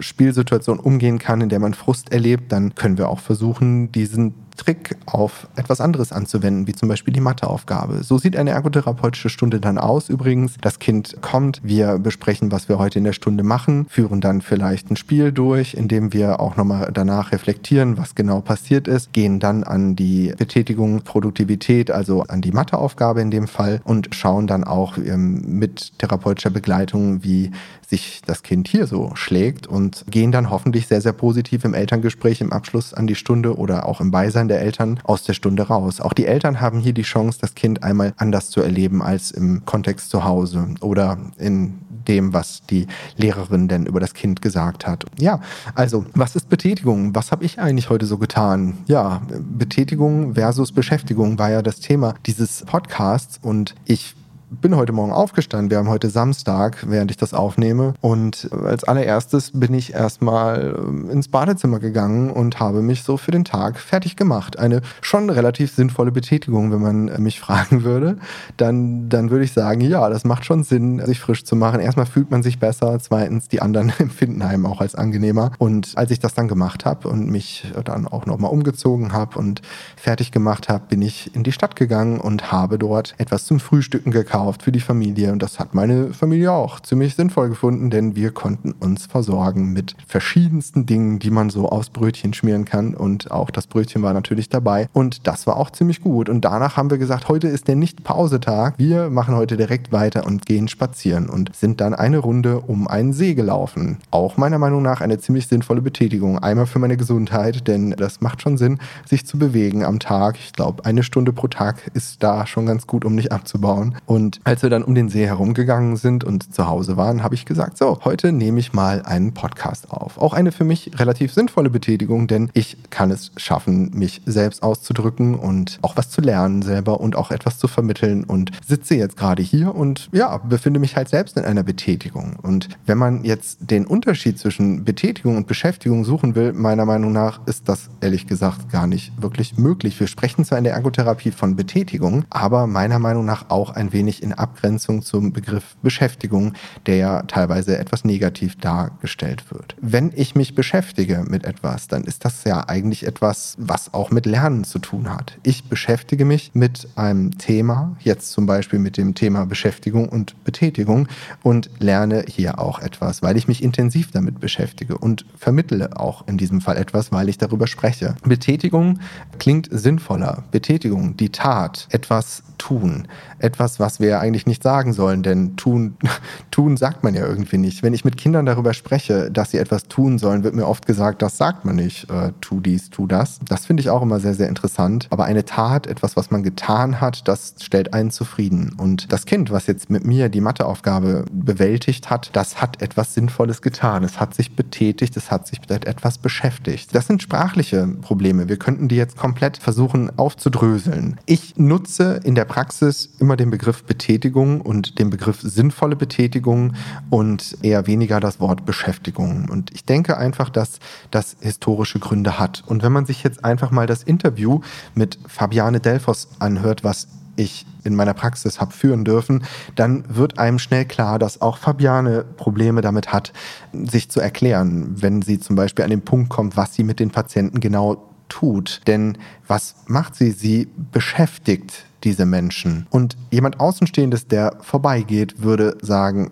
Spielsituation umgehen kann, in der man Frust erlebt, dann können wir auch versuchen, diesen Trick auf etwas anderes anzuwenden, wie zum Beispiel die Matheaufgabe. So sieht eine ergotherapeutische Stunde dann aus. Übrigens, das Kind kommt, wir besprechen, was wir heute in der Stunde machen, führen dann vielleicht ein Spiel durch, in dem wir auch nochmal danach reflektieren, was genau passiert ist, gehen dann an die Betätigung Produktivität, also an die Matheaufgabe in dem Fall und schauen dann auch ähm, mit therapeutischer Begleitung, wie sich das Kind hier so schlägt und gehen dann hoffentlich sehr, sehr positiv im Elterngespräch im Abschluss an die Stunde oder auch im Beisein der Eltern aus der Stunde raus. Auch die Eltern haben hier die Chance, das Kind einmal anders zu erleben als im Kontext zu Hause oder in dem, was die Lehrerin denn über das Kind gesagt hat. Ja, also, was ist Betätigung? Was habe ich eigentlich heute so getan? Ja, Betätigung versus Beschäftigung war ja das Thema dieses Podcasts und ich bin heute Morgen aufgestanden. Wir haben heute Samstag, während ich das aufnehme. Und als allererstes bin ich erstmal ähm, ins Badezimmer gegangen und habe mich so für den Tag fertig gemacht. Eine schon relativ sinnvolle Betätigung, wenn man mich fragen würde. Dann, dann würde ich sagen, ja, das macht schon Sinn, sich frisch zu machen. Erstmal fühlt man sich besser. Zweitens, die anderen empfinden einem auch als angenehmer. Und als ich das dann gemacht habe und mich dann auch nochmal umgezogen habe und fertig gemacht habe, bin ich in die Stadt gegangen und habe dort etwas zum Frühstücken gekauft gekauft für die Familie und das hat meine Familie auch ziemlich sinnvoll gefunden, denn wir konnten uns versorgen mit verschiedensten Dingen, die man so aufs Brötchen schmieren kann und auch das Brötchen war natürlich dabei und das war auch ziemlich gut und danach haben wir gesagt, heute ist der Nicht-Pause-Tag, wir machen heute direkt weiter und gehen spazieren und sind dann eine Runde um einen See gelaufen. Auch meiner Meinung nach eine ziemlich sinnvolle Betätigung. Einmal für meine Gesundheit, denn das macht schon Sinn, sich zu bewegen am Tag. Ich glaube, eine Stunde pro Tag ist da schon ganz gut, um nicht abzubauen. Und als wir dann um den See herumgegangen sind und zu Hause waren, habe ich gesagt, so, heute nehme ich mal einen Podcast auf. Auch eine für mich relativ sinnvolle Betätigung, denn ich kann es schaffen, mich selbst auszudrücken und auch was zu lernen selber und auch etwas zu vermitteln und sitze jetzt gerade hier und ja, befinde mich halt selbst in einer Betätigung. Und wenn man jetzt den Unterschied zwischen Betätigung und Beschäftigung suchen will, meiner Meinung nach ist das ehrlich gesagt gar nicht wirklich möglich. Wir sprechen zwar in der Ergotherapie von Betätigung, aber meiner Meinung nach auch ein wenig in Abgrenzung zum Begriff Beschäftigung, der ja teilweise etwas negativ dargestellt wird. Wenn ich mich beschäftige mit etwas, dann ist das ja eigentlich etwas, was auch mit Lernen zu tun hat. Ich beschäftige mich mit einem Thema, jetzt zum Beispiel mit dem Thema Beschäftigung und Betätigung und lerne hier auch etwas, weil ich mich intensiv damit beschäftige und vermittle auch in diesem Fall etwas, weil ich darüber spreche. Betätigung klingt sinnvoller. Betätigung, die Tat, etwas tun. Etwas, was wir eigentlich nicht sagen sollen, denn tun, tun sagt man ja irgendwie nicht. Wenn ich mit Kindern darüber spreche, dass sie etwas tun sollen, wird mir oft gesagt, das sagt man nicht. Äh, tu dies, tu das. Das finde ich auch immer sehr, sehr interessant. Aber eine Tat, etwas, was man getan hat, das stellt einen zufrieden. Und das Kind, was jetzt mit mir die Matheaufgabe bewältigt hat, das hat etwas Sinnvolles getan. Es hat sich betätigt, es hat sich mit etwas beschäftigt. Das sind sprachliche Probleme. Wir könnten die jetzt komplett versuchen aufzudröseln. Ich nutze in der Praxis immer den Begriff Betätigung und den Begriff sinnvolle Betätigung und eher weniger das Wort Beschäftigung. Und ich denke einfach, dass das historische Gründe hat. Und wenn man sich jetzt einfach mal das Interview mit Fabiane Delfos anhört, was ich in meiner Praxis habe führen dürfen, dann wird einem schnell klar, dass auch Fabiane Probleme damit hat, sich zu erklären, wenn sie zum Beispiel an den Punkt kommt, was sie mit den Patienten genau tut. Denn was macht sie? Sie beschäftigt diese Menschen. Und jemand Außenstehendes, der vorbeigeht, würde sagen,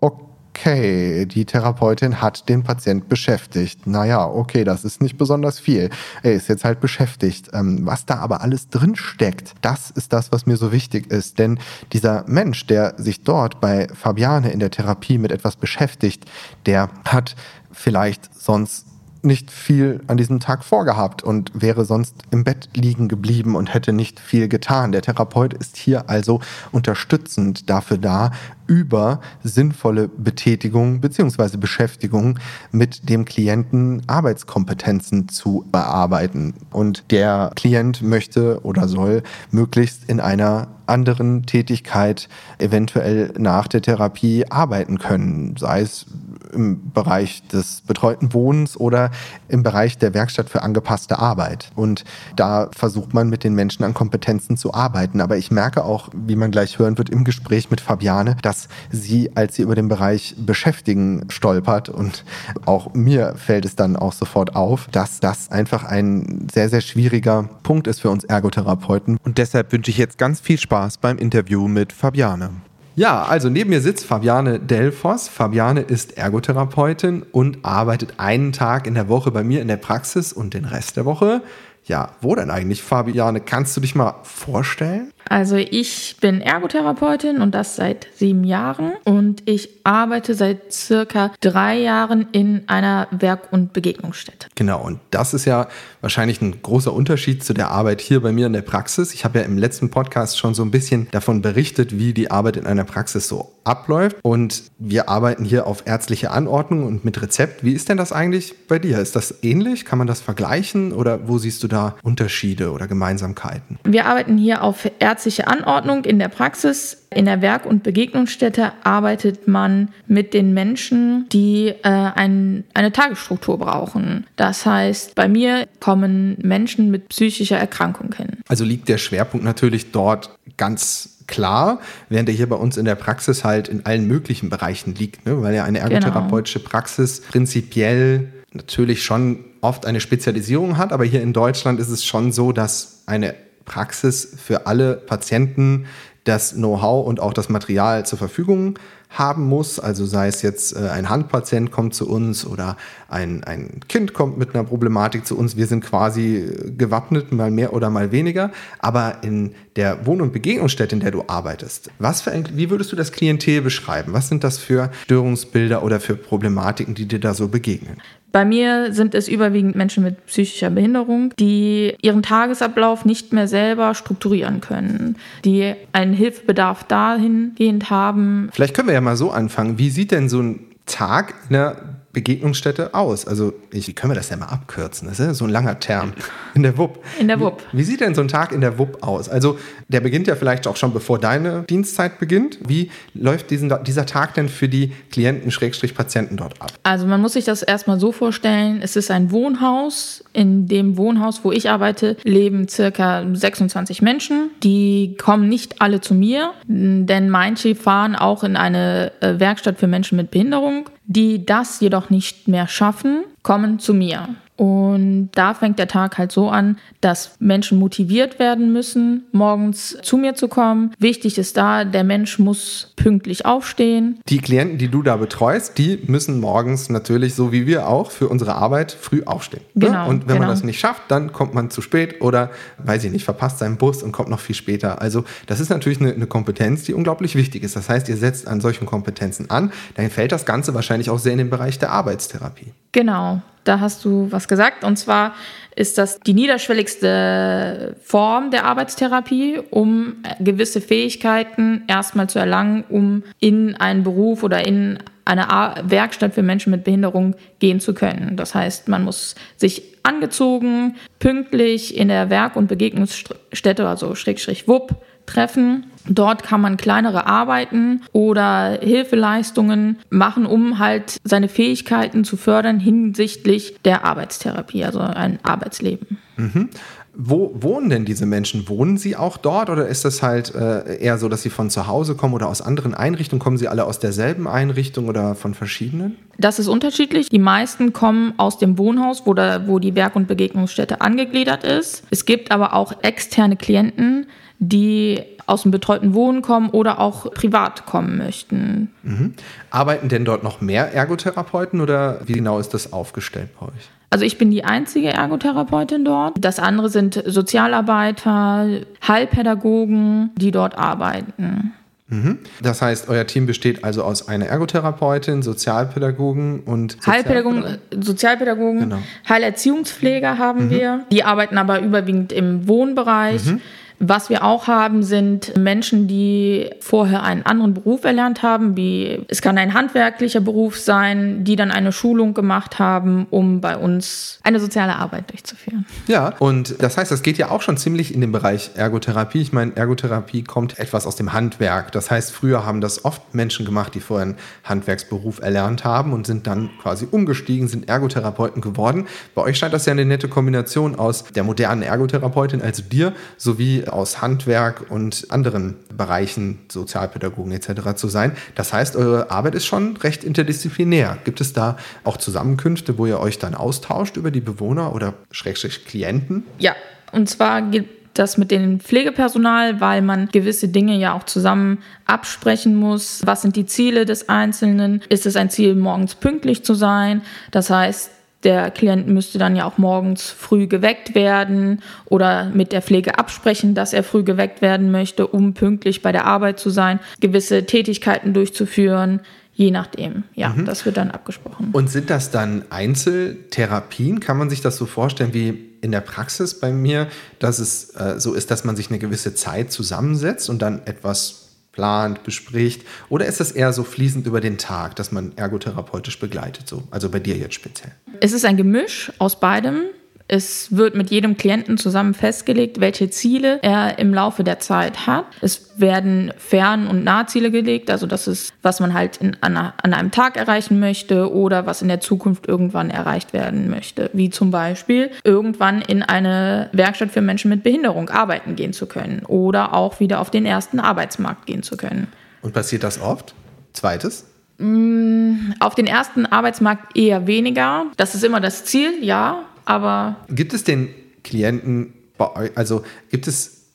okay, die Therapeutin hat den Patient beschäftigt. Naja, okay, das ist nicht besonders viel. Er ist jetzt halt beschäftigt. Ähm, was da aber alles drin steckt, das ist das, was mir so wichtig ist. Denn dieser Mensch, der sich dort bei Fabiane in der Therapie mit etwas beschäftigt, der hat vielleicht sonst nicht viel an diesem Tag vorgehabt und wäre sonst im Bett liegen geblieben und hätte nicht viel getan. Der Therapeut ist hier also unterstützend dafür da, über sinnvolle Betätigung bzw. Beschäftigung mit dem Klienten Arbeitskompetenzen zu bearbeiten. Und der Klient möchte oder soll möglichst in einer anderen Tätigkeit eventuell nach der Therapie arbeiten können, sei es im Bereich des betreuten Wohnens oder im Bereich der Werkstatt für angepasste Arbeit. Und da versucht man mit den Menschen an Kompetenzen zu arbeiten. Aber ich merke auch, wie man gleich hören wird im Gespräch mit Fabiane, dass sie, als sie über den Bereich Beschäftigen stolpert und auch mir fällt es dann auch sofort auf, dass das einfach ein sehr, sehr schwieriger Punkt ist für uns Ergotherapeuten. Und deshalb wünsche ich jetzt ganz viel Spaß beim Interview mit Fabiane. Ja, also neben mir sitzt Fabiane Delfos. Fabiane ist Ergotherapeutin und arbeitet einen Tag in der Woche bei mir in der Praxis und den Rest der Woche. Ja, wo denn eigentlich, Fabiane? Kannst du dich mal vorstellen? Also ich bin Ergotherapeutin und das seit sieben Jahren und ich arbeite seit circa drei Jahren in einer Werk- und Begegnungsstätte. Genau, und das ist ja wahrscheinlich ein großer Unterschied zu der Arbeit hier bei mir in der Praxis. Ich habe ja im letzten Podcast schon so ein bisschen davon berichtet, wie die Arbeit in einer Praxis so abläuft. Und wir arbeiten hier auf ärztliche Anordnung und mit Rezept. Wie ist denn das eigentlich bei dir? Ist das ähnlich? Kann man das vergleichen oder wo siehst du da Unterschiede oder Gemeinsamkeiten? Wir arbeiten hier auf ärztliche ärztliche Anordnung in der Praxis. In der Werk- und Begegnungsstätte arbeitet man mit den Menschen, die äh, ein, eine Tagesstruktur brauchen. Das heißt, bei mir kommen Menschen mit psychischer Erkrankung hin. Also liegt der Schwerpunkt natürlich dort ganz klar, während er hier bei uns in der Praxis halt in allen möglichen Bereichen liegt, ne? weil ja eine genau. ergotherapeutische genau. Praxis prinzipiell natürlich schon oft eine Spezialisierung hat, aber hier in Deutschland ist es schon so, dass eine Praxis für alle Patienten das Know-how und auch das Material zur Verfügung haben muss. Also sei es jetzt äh, ein Handpatient kommt zu uns oder ein, ein Kind kommt mit einer Problematik zu uns. Wir sind quasi äh, gewappnet, mal mehr oder mal weniger. Aber in der Wohn- und Begegnungsstätte, in der du arbeitest, was für ein, wie würdest du das Klientel beschreiben? Was sind das für Störungsbilder oder für Problematiken, die dir da so begegnen? Bei mir sind es überwiegend Menschen mit psychischer Behinderung, die ihren Tagesablauf nicht mehr selber strukturieren können, die einen Hilfebedarf dahingehend haben. Vielleicht können wir ja mal so anfangen. Wie sieht denn so ein Tag in der Begegnungsstätte aus? Also, ich, wie können wir das denn mal abkürzen? Das ist ja so ein langer Term. In der WUP. In der WUP. Wie, wie, sieht denn so ein Tag in der WUP aus? Also, der beginnt ja vielleicht auch schon bevor deine Dienstzeit beginnt. Wie läuft diesen, dieser Tag denn für die Klienten, Schrägstrich Patienten dort ab? Also, man muss sich das erstmal so vorstellen: Es ist ein Wohnhaus. In dem Wohnhaus, wo ich arbeite, leben circa 26 Menschen. Die kommen nicht alle zu mir, denn manche fahren auch in eine äh, Werkstatt für Menschen mit Behinderung die das jedoch nicht mehr schaffen, kommen zu mir. Und da fängt der Tag halt so an, dass Menschen motiviert werden müssen, morgens zu mir zu kommen. Wichtig ist da, der Mensch muss pünktlich aufstehen. Die Klienten, die du da betreust, die müssen morgens natürlich, so wie wir auch, für unsere Arbeit früh aufstehen. Ne? Genau. Und wenn genau. man das nicht schafft, dann kommt man zu spät oder, weiß ich nicht, verpasst seinen Bus und kommt noch viel später. Also das ist natürlich eine, eine Kompetenz, die unglaublich wichtig ist. Das heißt, ihr setzt an solchen Kompetenzen an, dann fällt das Ganze wahrscheinlich auch sehr in den Bereich der Arbeitstherapie. Genau da hast du was gesagt. Und zwar ist das die niederschwelligste Form der Arbeitstherapie, um gewisse Fähigkeiten erstmal zu erlangen, um in einen Beruf oder in eine Werkstatt für Menschen mit Behinderung gehen zu können. Das heißt, man muss sich angezogen, pünktlich in der Werk- und Begegnungsstätte, also Schrägstrich WUP, treffen. Dort kann man kleinere Arbeiten oder Hilfeleistungen machen, um halt seine Fähigkeiten zu fördern hinsichtlich der Arbeitstherapie, also ein Arbeitsleben. Mhm. Wo wohnen denn diese Menschen? Wohnen sie auch dort oder ist das halt äh, eher so, dass sie von zu Hause kommen oder aus anderen Einrichtungen? Kommen sie alle aus derselben Einrichtung oder von verschiedenen? Das ist unterschiedlich. Die meisten kommen aus dem Wohnhaus, wo, da, wo die Werk- und Begegnungsstätte angegliedert ist. Es gibt aber auch externe Klienten, die aus dem betreuten Wohnen kommen oder auch privat kommen möchten. Mhm. Arbeiten denn dort noch mehr Ergotherapeuten oder wie genau ist das aufgestellt bei euch? Also ich bin die einzige Ergotherapeutin dort. Das andere sind Sozialarbeiter, Heilpädagogen, die dort arbeiten. Mhm. Das heißt, euer Team besteht also aus einer Ergotherapeutin, Sozialpädagogen und Heilpädagogen, Sozialpädagogen, genau. Heilerziehungspfleger haben mhm. wir. Die arbeiten aber überwiegend im Wohnbereich. Mhm. Was wir auch haben, sind Menschen, die vorher einen anderen Beruf erlernt haben, wie es kann ein handwerklicher Beruf sein, die dann eine Schulung gemacht haben, um bei uns eine soziale Arbeit durchzuführen. Ja, und das heißt, das geht ja auch schon ziemlich in den Bereich Ergotherapie. Ich meine, Ergotherapie kommt etwas aus dem Handwerk. Das heißt, früher haben das oft Menschen gemacht, die vorher einen Handwerksberuf erlernt haben und sind dann quasi umgestiegen, sind Ergotherapeuten geworden. Bei euch scheint das ja eine nette Kombination aus der modernen Ergotherapeutin, also dir, sowie aus Handwerk und anderen Bereichen, Sozialpädagogen etc. zu sein. Das heißt, eure Arbeit ist schon recht interdisziplinär. Gibt es da auch Zusammenkünfte, wo ihr euch dann austauscht über die Bewohner oder Schrägstrich Klienten? Ja, und zwar gibt das mit dem Pflegepersonal, weil man gewisse Dinge ja auch zusammen absprechen muss. Was sind die Ziele des Einzelnen? Ist es ein Ziel, morgens pünktlich zu sein? Das heißt, der Klient müsste dann ja auch morgens früh geweckt werden oder mit der Pflege absprechen, dass er früh geweckt werden möchte, um pünktlich bei der Arbeit zu sein, gewisse Tätigkeiten durchzuführen. Je nachdem, ja, mhm. das wird dann abgesprochen. Und sind das dann Einzeltherapien? Kann man sich das so vorstellen wie in der Praxis bei mir, dass es äh, so ist, dass man sich eine gewisse Zeit zusammensetzt und dann etwas plant, bespricht? Oder ist das eher so fließend über den Tag, dass man ergotherapeutisch begleitet, so? Also bei dir jetzt speziell? Es ist ein Gemisch aus beidem. Es wird mit jedem Klienten zusammen festgelegt, welche Ziele er im Laufe der Zeit hat. Es werden Fern- und Nahziele gelegt, also das ist, was man halt in, an, an, einem Tag erreichen möchte oder was in der Zukunft irgendwann erreicht werden möchte. Wie zum Beispiel irgendwann in eine Werkstatt für Menschen mit Behinderung arbeiten gehen zu können oder auch wieder auf den ersten Arbeitsmarkt gehen zu können. Und passiert das oft? Zweites? Mm, auf den ersten Arbeitsmarkt eher weniger. Das ist immer das Ziel, ja aber. Gibt es den Klienten bei euch, also gibt es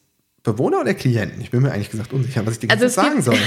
Bewohner oder Klienten? Ich bin mir eigentlich gesagt unsicher, was ich dir also sagen soll.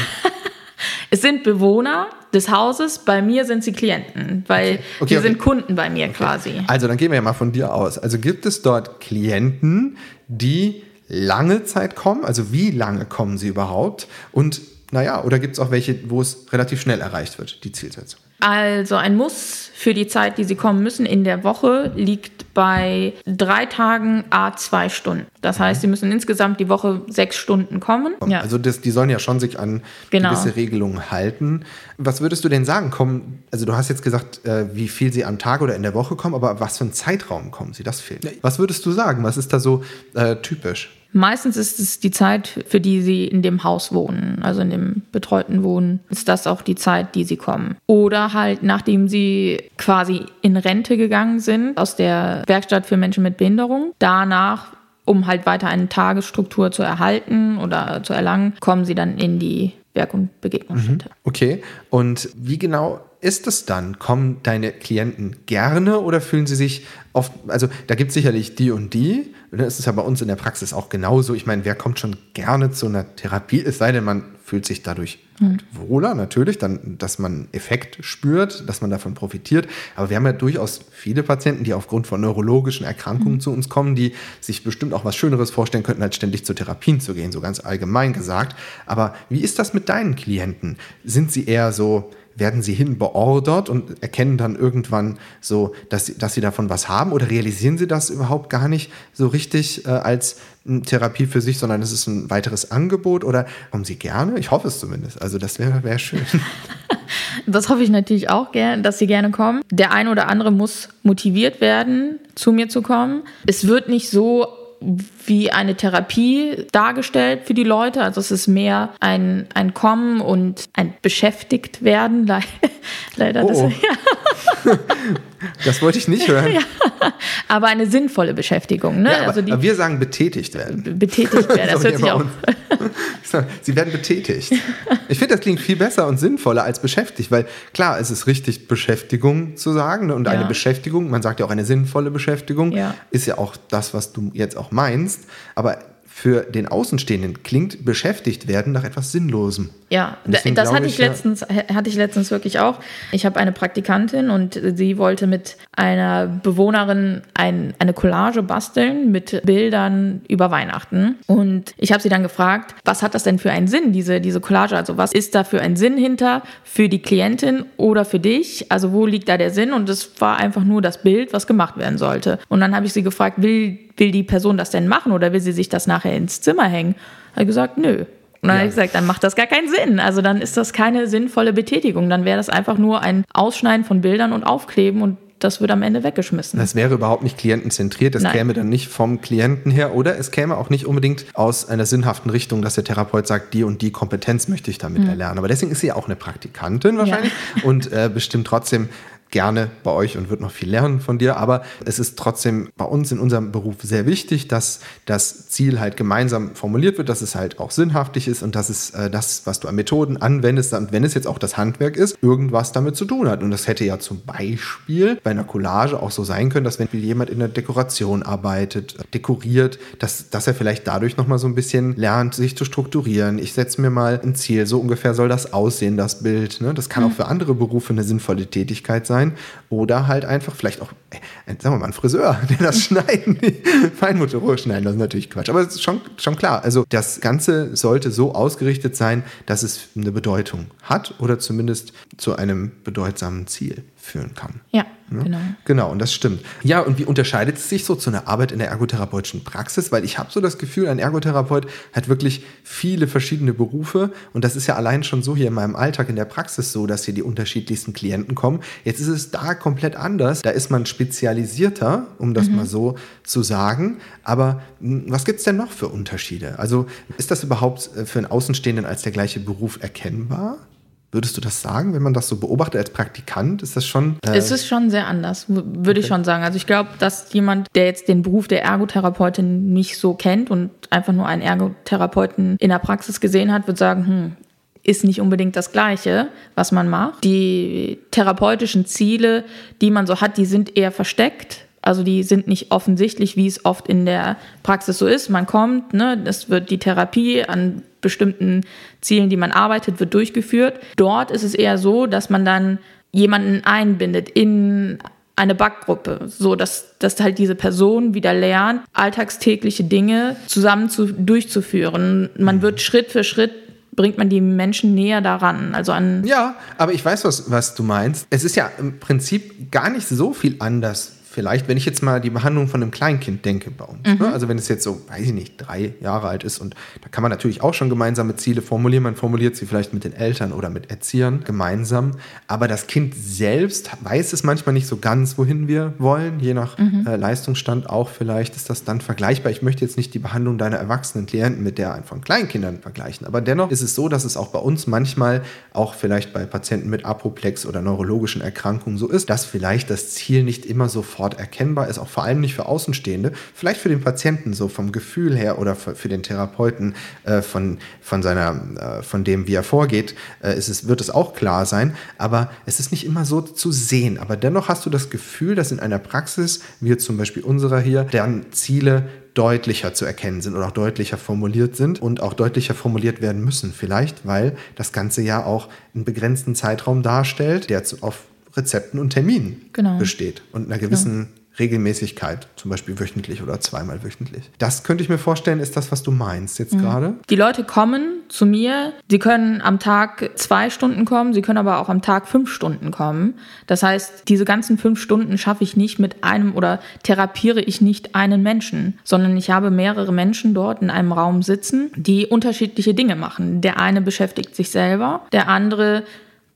es sind Bewohner des Hauses, bei mir sind sie Klienten, weil okay. Okay, die okay. sind Kunden bei mir quasi. Also dann gehen wir ja mal von dir aus. Also gibt es dort Klienten, die lange Zeit kommen? Also wie lange kommen sie überhaupt? Und naja, oder gibt es auch welche, wo es relativ schnell erreicht wird, die Zielsetzung? Also ein Muss für die Zeit, die sie kommen müssen in der Woche, liegt bei drei Tagen a zwei Stunden. Das heißt, sie müssen insgesamt die Woche sechs Stunden kommen. Ja. Also das, die sollen ja schon sich an genau. gewisse Regelungen halten. Was würdest du denn sagen? Kommen, also du hast jetzt gesagt, äh, wie viel sie am Tag oder in der Woche kommen, aber was für einen Zeitraum kommen sie? Das fehlt. Was würdest du sagen? Was ist da so äh, typisch? Meistens ist es die Zeit, für die sie in dem Haus wohnen, also in dem betreuten Wohnen, ist das auch die Zeit, die sie kommen. Oder halt, nachdem sie quasi in Rente gegangen sind aus der Werkstatt für Menschen mit Behinderung, danach um halt weiter eine Tagesstruktur zu erhalten oder zu erlangen, kommen sie dann in die Werk- und Begegnungsstätte. Mhm. Okay, und wie genau ist es dann? Kommen deine Klienten gerne oder fühlen sie sich oft, also da gibt es sicherlich die und die, das ist ja bei uns in der Praxis auch genauso. Ich meine, wer kommt schon gerne zu einer Therapie, es sei denn, man fühlt sich dadurch mhm. wohler, natürlich, dann, dass man Effekt spürt, dass man davon profitiert. Aber wir haben ja durchaus viele Patienten, die aufgrund von neurologischen Erkrankungen mhm. zu uns kommen, die sich bestimmt auch was Schöneres vorstellen könnten, als ständig zu Therapien zu gehen, so ganz allgemein gesagt. Aber wie ist das mit deinen Klienten? Sind sie eher so, werden sie hin beordert und erkennen dann irgendwann so, dass sie, dass sie davon was haben oder realisieren sie das überhaupt gar nicht so richtig äh, als Therapie für sich, sondern es ist ein weiteres Angebot oder kommen sie gerne? Ich hoffe es zumindest. Also das wäre wär schön. Das hoffe ich natürlich auch gern, dass sie gerne kommen. Der eine oder andere muss motiviert werden, zu mir zu kommen. Es wird nicht so wie eine Therapie dargestellt für die Leute. Also es ist mehr ein, ein Kommen und ein beschäftigt werden. Leider. Oh. Das, ja. das wollte ich nicht hören. Ja. Aber eine sinnvolle Beschäftigung. Ne? Ja, aber, also die, aber wir sagen betätigt werden. Betätigt werden, das hört sich auch. Sie werden betätigt. Ich finde, das klingt viel besser und sinnvoller als beschäftigt, weil klar, es ist richtig, Beschäftigung zu sagen. Ne? Und ja. eine Beschäftigung, man sagt ja auch eine sinnvolle Beschäftigung, ist ja auch das, was du jetzt auch meinst. Aber für den Außenstehenden klingt beschäftigt werden nach etwas Sinnlosem. Ja, das hatte ich, letztens, hatte ich letztens wirklich auch. Ich habe eine Praktikantin und sie wollte mit einer Bewohnerin ein, eine Collage basteln mit Bildern über Weihnachten. Und ich habe sie dann gefragt, was hat das denn für einen Sinn, diese, diese Collage? Also was ist da für ein Sinn hinter für die Klientin oder für dich? Also wo liegt da der Sinn? Und es war einfach nur das Bild, was gemacht werden sollte. Und dann habe ich sie gefragt, will will die Person das denn machen oder will sie sich das nachher ins Zimmer hängen? Hat gesagt, nö. Und dann ja. habe ich gesagt, dann macht das gar keinen Sinn. Also dann ist das keine sinnvolle Betätigung. Dann wäre das einfach nur ein Ausschneiden von Bildern und Aufkleben und das wird am Ende weggeschmissen. Das wäre überhaupt nicht klientenzentriert. Das Nein. käme dann nicht vom Klienten her oder es käme auch nicht unbedingt aus einer sinnhaften Richtung, dass der Therapeut sagt, die und die Kompetenz möchte ich damit mhm. erlernen. Aber deswegen ist sie auch eine Praktikantin wahrscheinlich ja. und äh, bestimmt trotzdem gerne bei euch und wird noch viel lernen von dir. Aber es ist trotzdem bei uns in unserem Beruf sehr wichtig, dass das Ziel halt gemeinsam formuliert wird, dass es halt auch sinnhaftig ist und dass es äh, das, was du an Methoden anwendest, und wenn es jetzt auch das Handwerk ist, irgendwas damit zu tun hat. Und das hätte ja zum Beispiel bei einer Collage auch so sein können, dass wenn jemand in der Dekoration arbeitet, dekoriert, dass, dass er vielleicht dadurch nochmal so ein bisschen lernt, sich zu strukturieren. Ich setze mir mal ein Ziel, so ungefähr soll das aussehen, das Bild. Ne? Das kann mhm. auch für andere Berufe eine sinnvolle Tätigkeit sein sein. Oder halt einfach vielleicht auch, äh, sagen wir mal, ein Friseur, der das schneiden, Feinmotorrohr schneiden, das ist natürlich Quatsch. Aber es ist schon, schon klar. Also das Ganze sollte so ausgerichtet sein, dass es eine Bedeutung hat oder zumindest zu einem bedeutsamen Ziel führen kann. Ja. Ja? Genau. Genau, und das stimmt. Ja, und wie unterscheidet es sich so zu einer Arbeit in der ergotherapeutischen Praxis? Weil ich habe so das Gefühl, ein Ergotherapeut hat wirklich viele verschiedene Berufe. Und das ist ja allein schon so hier in meinem Alltag in der Praxis so, dass hier die unterschiedlichsten Klienten kommen. Jetzt ist es da komplett anders. Da ist man spezialisierter, um das mhm. mal so zu sagen. Aber hm, was gibt es denn noch für Unterschiede? Also ist das überhaupt äh, für einen Außenstehenden als der gleiche Beruf erkennbar? Würdest du das sagen, wenn man das so beobachtet als Praktikant? Ist das schon. Äh es ist schon sehr anders, würde okay. ich schon sagen. Also ich glaube, dass jemand, der jetzt den Beruf der Ergotherapeutin nicht so kennt und einfach nur einen Ergotherapeuten in der Praxis gesehen hat, wird sagen, hm, ist nicht unbedingt das Gleiche, was man macht. Die therapeutischen Ziele, die man so hat, die sind eher versteckt Also die sind nicht offensichtlich, wie es oft in der Praxis so ist. Man kommt, ne, es wird die Therapie an bestimmten Zielen, die man arbeitet, wird durchgeführt. Dort ist es eher so, dass man dann jemanden einbindet in eine Backgruppe, so dass, dass halt diese Person wieder lernt, alltagstägliche Dinge zusammen zu, durchzuführen. Man wird Schritt für Schritt bringt man die Menschen näher daran, also an. Ja, aber ich weiß, was, was du meinst. Es ist ja im Prinzip gar nicht so viel anders vielleicht, wenn ich jetzt mal die Behandlung von einem Kleinkind denke bei uns. Ne? Mhm. Ne? Also wenn es jetzt so, weiß ich nicht, drei Jahre alt ist und da kann man natürlich auch schon gemeinsame Ziele formulieren. Man formuliert sie vielleicht mit den Eltern oder mit Erziehern gemeinsam. Aber das Kind selbst weiß es manchmal nicht so ganz, wohin wir wollen. Je nach mhm. äh, Leistungsstand auch vielleicht ist das dann vergleichbar. Ich möchte jetzt nicht die Behandlung deiner erwachsenen Klienten mit der von Kleinkindern vergleichen. Aber dennoch ist es so, dass es auch bei uns manchmal, auch vielleicht bei Patienten mit Apoplex oder neurologischen Erkrankungen so ist, dass vielleicht das Ziel nicht immer sofort sofort erkennbar ist, auch vor allem nicht für Außenstehende, vielleicht für den Patienten so vom Gefühl her oder für, für den Therapeuten äh, von, von, seiner, äh, von dem, wie er vorgeht, äh, ist es, wird es auch klar sein, aber es ist nicht immer so zu sehen. Aber dennoch hast du das Gefühl, dass in einer Praxis, wie zum Beispiel unserer hier, deren Ziele deutlicher zu erkennen sind oder auch deutlicher formuliert sind und auch deutlicher formuliert werden müssen. Vielleicht, weil das Ganze ja auch einen begrenzten Zeitraum darstellt, der auf Rezepten und Terminen genau. besteht und einer gewissen ja. Regelmäßigkeit, zum Beispiel wöchentlich oder zweimal wöchentlich. Das könnte ich mir vorstellen, ist das, was du meinst jetzt mhm. gerade. Die Leute kommen zu mir, sie können am Tag zwei Stunden kommen, sie können aber auch am Tag fünf Stunden kommen. Das heißt, diese ganzen fünf Stunden schaffe ich nicht mit einem oder therapiere ich nicht einen Menschen, sondern ich habe mehrere Menschen dort in einem Raum sitzen, die unterschiedliche Dinge machen. Der eine beschäftigt sich selber, der andere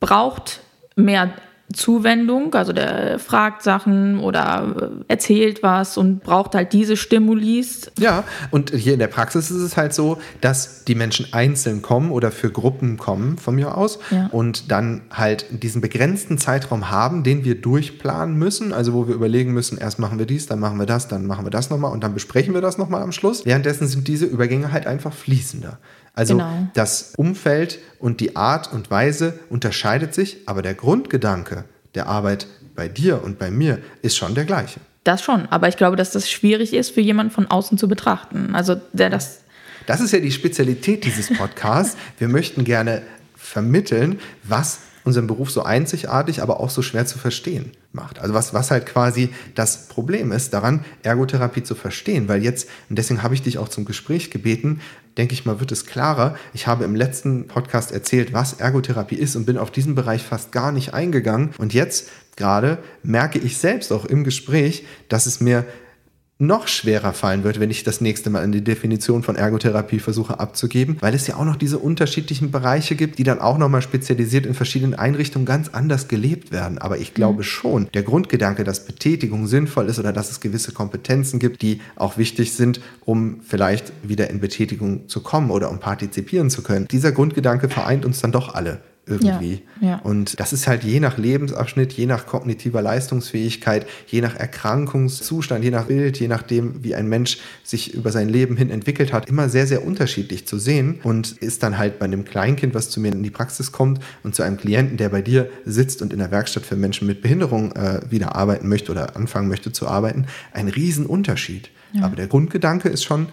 braucht mehr Zuwendung, also der fragt Sachen oder erzählt was und braucht halt diese Stimulis. Ja, und hier in der Praxis ist es halt so, dass die Menschen einzeln kommen oder für Gruppen kommen von mir aus ja. und dann halt diesen begrenzten Zeitraum haben, den wir durchplanen müssen, also wo wir überlegen müssen, erst machen wir dies, dann machen wir das, dann machen wir das nochmal und dann besprechen wir das nochmal am Schluss. Währenddessen sind diese Übergänge halt einfach fließender. Also genau. das Umfeld und die Art und Weise unterscheidet sich, aber der Grundgedanke der Arbeit bei dir und bei mir ist schon der gleiche. Das schon, aber ich glaube, dass das schwierig ist für jemanden von außen zu betrachten. Also der das. Das ist ja die Spezialität dieses Podcasts. Wir möchten gerne vermitteln, was unseren Beruf so einzigartig, aber auch so schwer zu verstehen macht. Also was, was halt quasi das Problem ist, daran Ergotherapie zu verstehen. Weil jetzt, und deswegen habe ich dich auch zum Gespräch gebeten, denke ich mal, wird es klarer. Ich habe im letzten Podcast erzählt, was Ergotherapie ist und bin auf diesen Bereich fast gar nicht eingegangen. Und jetzt gerade merke ich selbst auch im Gespräch, dass es mir noch schwerer fallen wird, wenn ich das nächste Mal in die Definition von Ergotherapie versuche abzugeben, weil es ja auch noch diese unterschiedlichen Bereiche gibt, die dann auch nochmal spezialisiert in verschiedenen Einrichtungen ganz anders gelebt werden. Aber ich glaube mhm. schon, der Grundgedanke, dass Betätigung sinnvoll ist oder dass es gewisse Kompetenzen gibt, die auch wichtig sind, um vielleicht wieder in Betätigung zu kommen oder um partizipieren zu können, dieser Grundgedanke vereint uns dann doch alle irgendwie. Ja, ja. Und das ist halt je nach Lebensabschnitt, je nach kognitiver Leistungsfähigkeit, je nach Erkrankungszustand, je nach Bild, je nachdem, wie ein Mensch sich über sein Leben hin entwickelt hat, immer sehr, sehr unterschiedlich zu sehen und ist dann halt bei einem Kleinkind, was zu mir in die Praxis kommt und zu einem Klienten, der bei dir sitzt und in der Werkstatt für Menschen mit Behinderung äh, wieder arbeiten möchte oder anfangen möchte zu arbeiten, ein Riesenunterschied. Ja. Aber der Grundgedanke ist schon,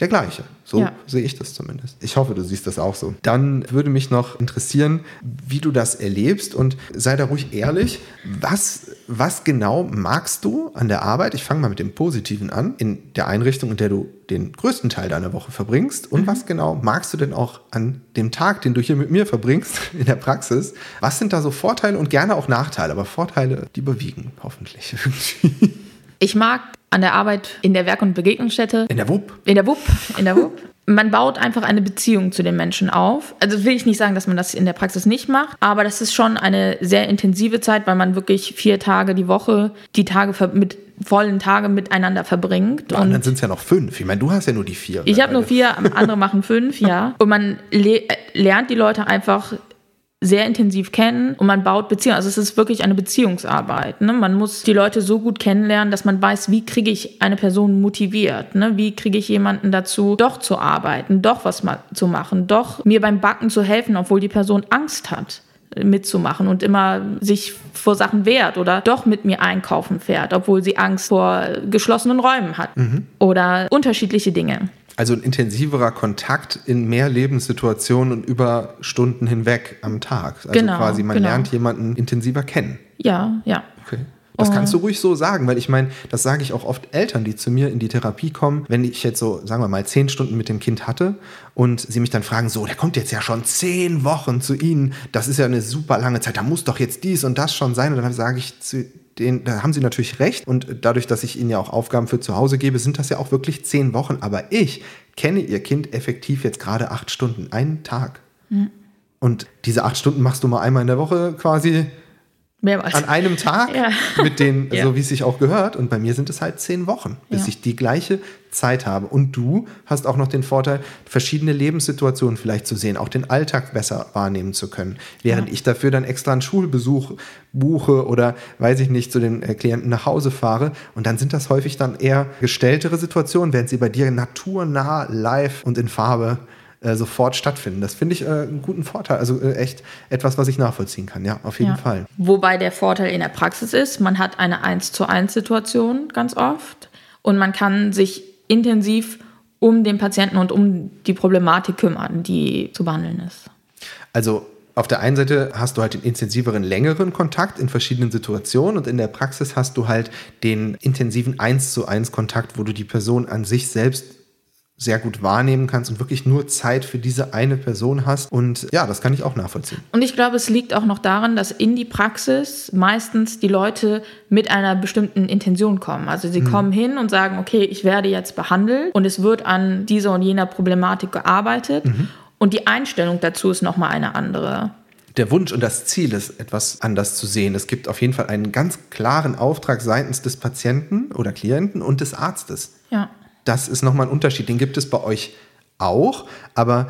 der gleiche. So ja. sehe ich das zumindest. Ich hoffe, du siehst das auch so. Dann würde mich noch interessieren, wie du das erlebst und sei da ruhig ehrlich. Was, was genau magst du an der Arbeit? Ich fange mal mit dem Positiven an, in der Einrichtung, in der du den größten Teil deiner Woche verbringst. Und mhm. was genau magst du denn auch an dem Tag, den du hier mit mir verbringst, in der Praxis? Was sind da so Vorteile und gerne auch Nachteile? Aber Vorteile, die überwiegen hoffentlich irgendwie. Ich mag an der Arbeit in der Werk- und Begegnungsstätte. In der WUP? In der WUP, in der WUP. Man baut einfach eine Beziehung zu den Menschen auf. Also will ich nicht sagen, dass man das in der Praxis nicht macht, aber das ist schon eine sehr intensive Zeit, weil man wirklich vier Tage die Woche die Tage mit vollen Tage miteinander verbringt. Und dann sind es ja noch fünf. Ich meine, du hast ja nur die vier. Ich habe nur vier, andere machen fünf, ja. Und man le lernt die Leute einfach sehr intensiv kennen und man baut Beziehungen. Also es ist wirklich eine Beziehungsarbeit. Ne? Man muss die Leute so gut kennenlernen, dass man weiß, wie kriege ich eine Person motiviert, ne? wie kriege ich jemanden dazu, doch zu arbeiten, doch was ma zu machen, doch mir beim Backen zu helfen, obwohl die Person Angst hat. mitzumachen und immer sich vor Sachen wehrt oder doch mit mir einkaufen fährt, obwohl sie Angst vor geschlossenen Räumen hat mhm. oder unterschiedliche Dinge. Also ein intensiverer Kontakt in mehr Lebenssituationen und über Stunden hinweg am Tag. Also genau, quasi man genau. lernt jemanden intensiver kennen. Ja, ja. Okay. Das kannst du ruhig so sagen, weil ich meine, das sage ich auch oft Eltern, die zu mir in die Therapie kommen, wenn ich jetzt so, sagen wir mal, zehn Stunden mit dem Kind hatte und sie mich dann fragen, so, der kommt jetzt ja schon zehn Wochen zu Ihnen, das ist ja eine super lange Zeit, da muss doch jetzt dies und das schon sein. Und dann sage ich zu den, da haben Sie natürlich recht. Und dadurch, dass ich Ihnen ja auch Aufgaben für zu Hause gebe, sind das ja auch wirklich zehn Wochen. Aber ich kenne Ihr Kind effektiv jetzt gerade acht Stunden, einen Tag. Mhm. Und diese acht Stunden machst du mal einmal in der Woche quasi Mehrmals. An einem Tag ja. mit den, ja. so wie es sich auch gehört. Und bei mir sind es halt zehn Wochen, bis ja. ich die gleiche Zeit habe. Und du hast auch noch den Vorteil, verschiedene Lebenssituationen vielleicht zu sehen, auch den Alltag besser wahrnehmen zu können. Während ich dafür dann extra einen Schulbesuch buche oder, weiß ich nicht, zu den äh, Klienten nach Hause fahre. Und dann sind das häufig dann eher gestelltere Situationen, während sie bei dir naturnah, live und in Farbe äh, sofort stattfinden. Das finde ich äh, einen guten Vorteil. Also äh, echt etwas, was ich nachvollziehen kann, ja, auf jeden ja. Fall. Wobei der Vorteil in der Praxis ist, man hat eine 1 zu 1 Situation ganz oft und man kann sich intensiv um den Patienten und um die Problematik kümmern, die zu behandeln ist. Also auf der einen Seite hast du halt den intensiveren, längeren Kontakt in verschiedenen Situationen und in der Praxis hast du halt den intensiven 1 zu 1 Kontakt, wo du die Person an sich selbst sehr gut wahrnehmen kannst und wirklich nur Zeit für diese eine Person hast. Und ja, das kann ich auch nachvollziehen. Und ich glaube, es liegt auch noch daran, dass in die Praxis meistens die Leute mit einer bestimmten Intention kommen. Also sie mhm. kommen hin und sagen, okay, ich werde jetzt behandelt und es wird an dieser und jener Problematik gearbeitet. Mhm. Und die Einstellung dazu ist nochmal eine andere der Wunsch und das Ziel ist, etwas anders zu sehen. Es gibt auf jeden Fall einen ganz klaren Auftrag seitens des Patienten oder Klienten und des Arztes. Ja das ist nochmal ein Unterschied. Den gibt es bei euch auch, aber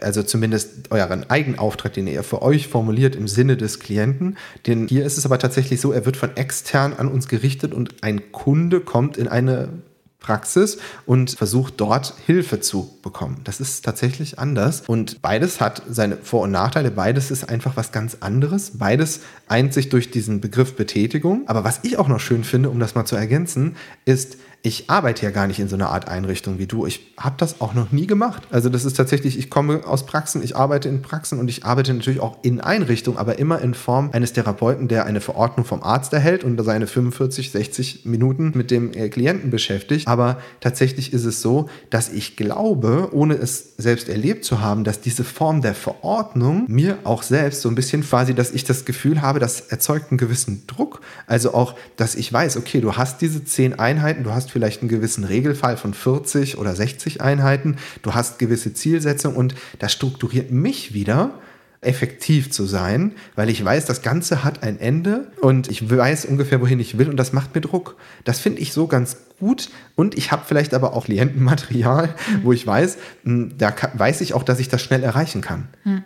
also zumindest euren Eigenauftrag, den ihr für euch formuliert im Sinne des Klienten. Denn hier ist es aber tatsächlich so, er wird von extern an uns gerichtet und ein Kunde kommt in eine Praxis und versucht dort Hilfe zu bekommen. Das ist tatsächlich anders und beides hat seine Vor- und Nachteile. Beides ist einfach was ganz anderes. Beides eint sich durch diesen Begriff Betätigung. Aber was ich auch noch schön finde, um das mal zu ergänzen, ist, ich arbeite ja gar nicht in so einer Art Einrichtung wie du. Ich habe das auch noch nie gemacht. Also das ist tatsächlich, ich komme aus Praxen, ich arbeite in Praxen und ich arbeite natürlich auch in Einrichtungen, aber immer in Form eines Therapeuten, der eine Verordnung vom Arzt erhält und seine 45, 60 Minuten mit dem äh, Klienten beschäftigt. Aber tatsächlich ist es so, dass ich glaube, ohne es selbst erlebt zu haben, dass diese Form der Verordnung mir auch selbst so ein bisschen quasi, dass ich das Gefühl habe, das erzeugt einen gewissen Druck. Also auch, dass ich weiß, okay, du hast diese zehn Einheiten, du hast vielleicht einen gewissen Regelfall von 40 oder 60 Einheiten, du hast gewisse Zielsetzungen und das strukturiert mich wieder effektiv zu sein, weil ich weiß, das Ganze hat ein Ende und ich weiß ungefähr, wohin ich will und das macht mir Druck. Das finde ich so ganz gut und ich habe vielleicht aber auch Klientenmaterial, mhm. wo ich weiß, hm, da weiß ich auch, dass ich das schnell erreichen kann. Mhm.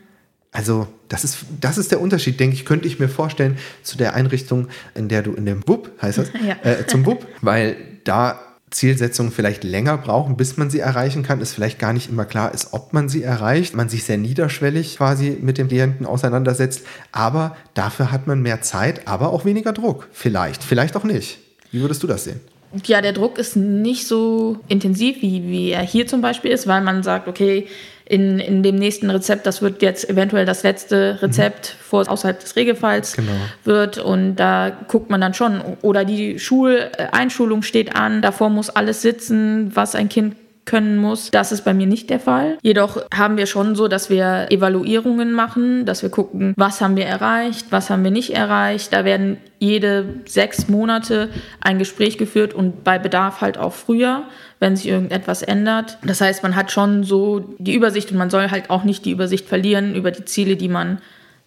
Also das ist, das ist der Unterschied, denke ich, könnte ich mir vorstellen zu der Einrichtung, in der du in dem WUP, heißt das, ja. äh, zum WUP, weil da Zielsetzungen vielleicht länger brauchen, bis man sie erreichen kann, ist vielleicht gar nicht immer klar ist, ob man sie erreicht, man sich sehr niederschwellig quasi mit dem Klienten auseinandersetzt, aber dafür hat man mehr Zeit, aber auch weniger Druck. Vielleicht, vielleicht auch nicht. Wie würdest du das sehen? Ja, der Druck ist nicht so intensiv, wie, wie er hier zum Beispiel ist, weil man sagt, okay, in, in dem nächsten Rezept, das wird jetzt eventuell das letzte Rezept mhm. vor außerhalb des Regelfalls genau. wird und da guckt man dann schon oder die Schuleinschulung steht an, davor muss alles sitzen, was ein Kind können muss. Das ist bei mir nicht der Fall. Jedoch haben wir schon so, dass wir Evaluierungen machen, dass wir gucken, was haben wir erreicht, was haben wir nicht erreicht. Da werden jede sechs Monate ein Gespräch geführt und bei Bedarf halt auch früher, wenn sich irgendetwas ändert. Das heißt, man hat schon so die Übersicht und man soll halt auch nicht die Übersicht verlieren über die Ziele, die man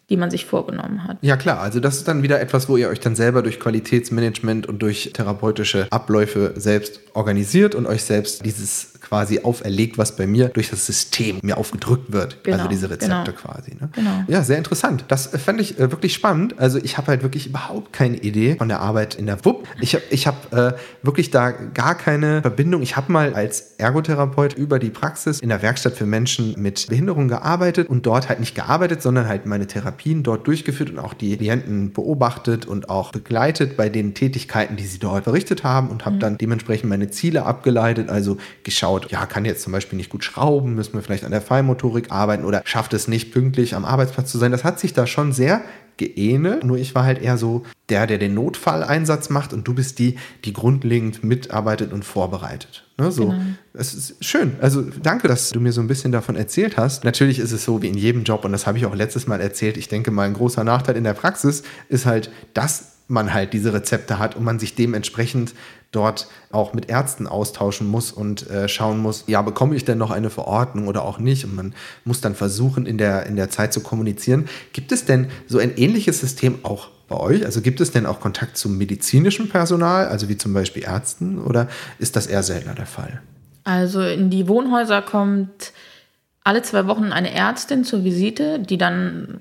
die man sich vorgenommen hat. Ja klar, also das ist dann wieder etwas, wo ihr euch dann selber durch Qualitätsmanagement und durch therapeutische Abläufe selbst organisiert und euch selbst dieses quasi auferlegt, was bei mir durch das System mir aufgedrückt wird. Genau, also diese Rezepte genau. quasi. Ne? Genau. Ja, sehr interessant. Das fand ich äh, wirklich spannend. Also ich habe halt wirklich überhaupt keine Idee von der Arbeit in der WUP. Ich habe ich hab, äh, wirklich da gar keine Verbindung. Ich habe mal als Ergotherapeut über die Praxis in der Werkstatt für Menschen mit Behinderung gearbeitet und dort halt nicht gearbeitet, sondern halt meine Therapien dort durchgeführt und auch die Klienten beobachtet und auch begleitet bei den Tätigkeiten, die sie dort verrichtet haben und habe dann dementsprechend meine Ziele abgeleitet, also geschaut, ja, kann jetzt zum Beispiel nicht gut schrauben, müssen wir vielleicht an der Feinmotorik arbeiten oder schafft es nicht pünktlich am Arbeitsplatz zu sein. Das hat sich da schon sehr geähnelt. Nur ich war halt eher so der, der den Notfalleinsatz macht und du bist die, die grundlegend mitarbeitet und vorbereitet. Ne, so. Genau. Es ist schön. Also danke, dass du mir so ein bisschen davon erzählt hast. Natürlich ist es so wie in jedem Job und das habe ich auch letztes Mal erzählt. Ich denke mal, ein großer Nachteil in der Praxis ist halt, dass man halt diese Rezepte hat und man sich dementsprechend dort auch mit Ärzten austauschen muss und äh, schauen muss, ja, bekomme ich denn noch eine Verordnung oder auch nicht? Und man muss dann versuchen, in der, in der Zeit zu kommunizieren. Gibt es denn so ein ähnliches System auch bei euch? Also gibt es denn auch Kontakt zum medizinischen Personal, also wie zum Beispiel Ärzten, oder ist das eher seltener der Fall? Also in die Wohnhäuser kommt alle zwei Wochen eine Ärztin zur Visite, die dann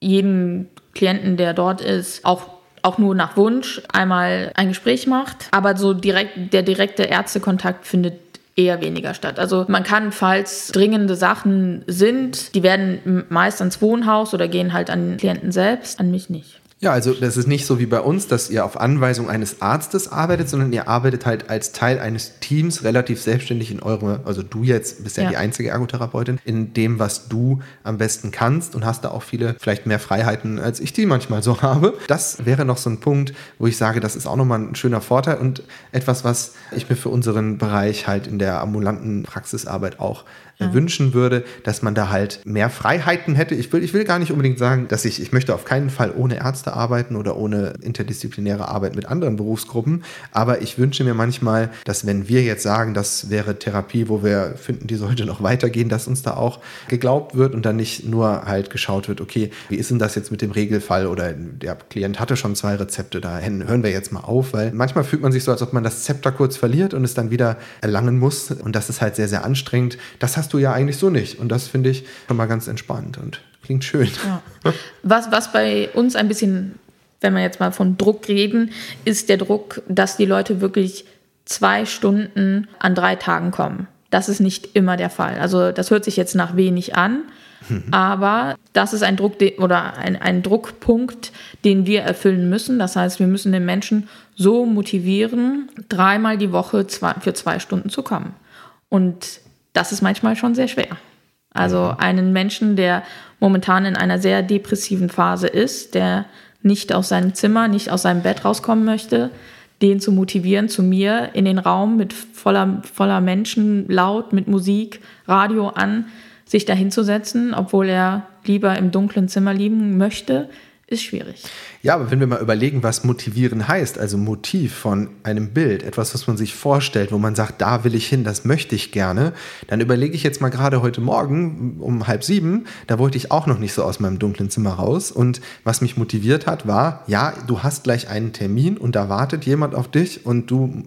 jeden Klienten, der dort ist, auch auch nur nach Wunsch einmal ein Gespräch macht. Aber so direkt, der direkte Ärztekontakt findet eher weniger statt. Also man kann, falls dringende Sachen sind, die werden meist ans Wohnhaus oder gehen halt an den Klienten selbst, an mich nicht. Ja, also das ist nicht so wie bei uns, dass ihr auf Anweisung eines Arztes arbeitet, sondern ihr arbeitet halt als Teil eines Teams relativ selbstständig in eure, also du jetzt bist ja, Ja. die einzige Ergotherapeutin, in dem, was du am besten kannst und hast da auch viele, vielleicht mehr Freiheiten, als ich die manchmal so habe. Das wäre noch so ein Punkt, wo ich sage, das ist auch nochmal ein schöner Vorteil und etwas, was ich mir für unseren Bereich halt in der ambulanten Praxisarbeit auch äh, wünschen würde, dass man da halt mehr Freiheiten hätte. Ich will, ich will gar nicht unbedingt sagen, dass ich, ich möchte auf keinen Fall ohne Ärzte arbeiten oder ohne interdisziplinäre Arbeit mit anderen Berufsgruppen, aber ich wünsche mir manchmal, dass wenn wir jetzt sagen, das wäre Therapie, wo wir finden, die sollte noch weitergehen, dass uns da auch geglaubt wird und dann nicht nur halt geschaut wird, okay, wie ist denn das jetzt mit dem Regelfall oder der Klient hatte schon zwei Rezepte, da hören wir jetzt mal auf, weil manchmal fühlt man sich so, als ob man das Zepter kurz verliert und es dann wieder erlangen muss und das ist halt sehr, sehr anstrengend. Das hast du ja eigentlich so nicht und das finde ich schon mal ganz entspannt und klingt schön. Ja. Was, was bei uns ein bisschen, wenn wir jetzt mal von Druck reden, ist der Druck, dass die Leute wirklich zwei Stunden an drei Tagen kommen. Das ist nicht immer der Fall. Also das hört sich jetzt nach wenig an, aber das ist ein Druck de- oder ein, ein Druckpunkt, den wir erfüllen müssen. Das heißt, wir müssen den Menschen so motivieren, dreimal die Woche zwei, für zwei Stunden zu kommen. Und das ist manchmal schon sehr schwer. Also einen Menschen, der momentan in einer sehr depressiven Phase ist, der nicht aus seinem Zimmer, nicht aus seinem Bett rauskommen möchte, den zu motivieren, zu mir in den Raum mit voller, voller Menschen, laut, mit Musik, Radio an, sich dahinzusetzen, obwohl er lieber im dunklen Zimmer liegen möchte, ist schwierig. Ja, aber wenn wir mal überlegen, was motivieren heißt, also Motiv von einem Bild, etwas, was man sich vorstellt, wo man sagt, da will ich hin, das möchte ich gerne, dann überlege ich jetzt mal gerade heute Morgen um halb sieben, da wollte ich auch noch nicht so aus meinem dunklen Zimmer raus und was mich motiviert hat, war, ja, du hast gleich einen Termin und da wartet jemand auf dich und du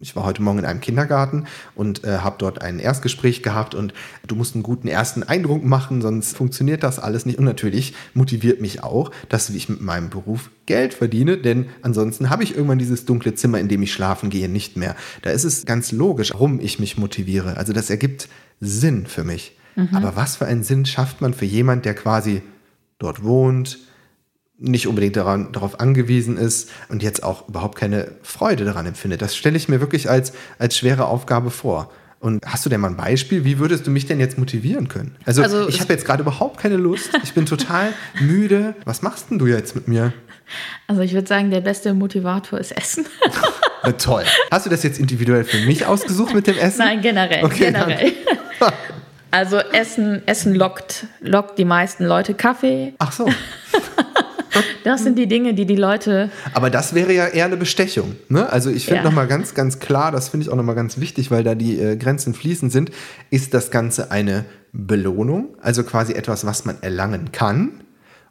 ich war heute Morgen in einem Kindergarten und äh, habe dort ein Erstgespräch gehabt und du musst einen guten ersten Eindruck machen, sonst funktioniert das alles nicht. Und natürlich motiviert mich auch, dass ich mit meinem Beruf Geld verdiene, denn ansonsten habe ich irgendwann dieses dunkle Zimmer, in dem ich schlafen gehe, nicht mehr. Da ist es ganz logisch, warum ich mich motiviere. Also das ergibt Sinn für mich. Aber was für einen Sinn schafft man für jemand, der quasi dort wohnt, nicht unbedingt daran, darauf angewiesen ist und jetzt auch überhaupt keine Freude daran empfindet. Das stelle ich mir wirklich als, als schwere Aufgabe vor. Und hast du denn mal ein Beispiel? Wie würdest du mich denn jetzt motivieren können? Also, Also ich habe jetzt gerade überhaupt keine Lust. Ich bin total müde. Was machst denn du jetzt mit mir? Also ich würde sagen, der beste Motivator ist Essen. Na, toll. Hast du das jetzt individuell für mich ausgesucht mit dem Essen? Nein, generell. Okay, generell. Also Essen, Essen lockt, lockt die meisten Leute Kaffee. Ach so. Das sind die Dinge, die die Leute. Aber das wäre ja eher eine Bestechung. Ne? Also ich finde Ja. nochmal ganz, ganz klar, das finde ich auch nochmal ganz wichtig, weil da die äh, Grenzen fließend sind, ist das Ganze eine Belohnung, also quasi etwas, was man erlangen kann?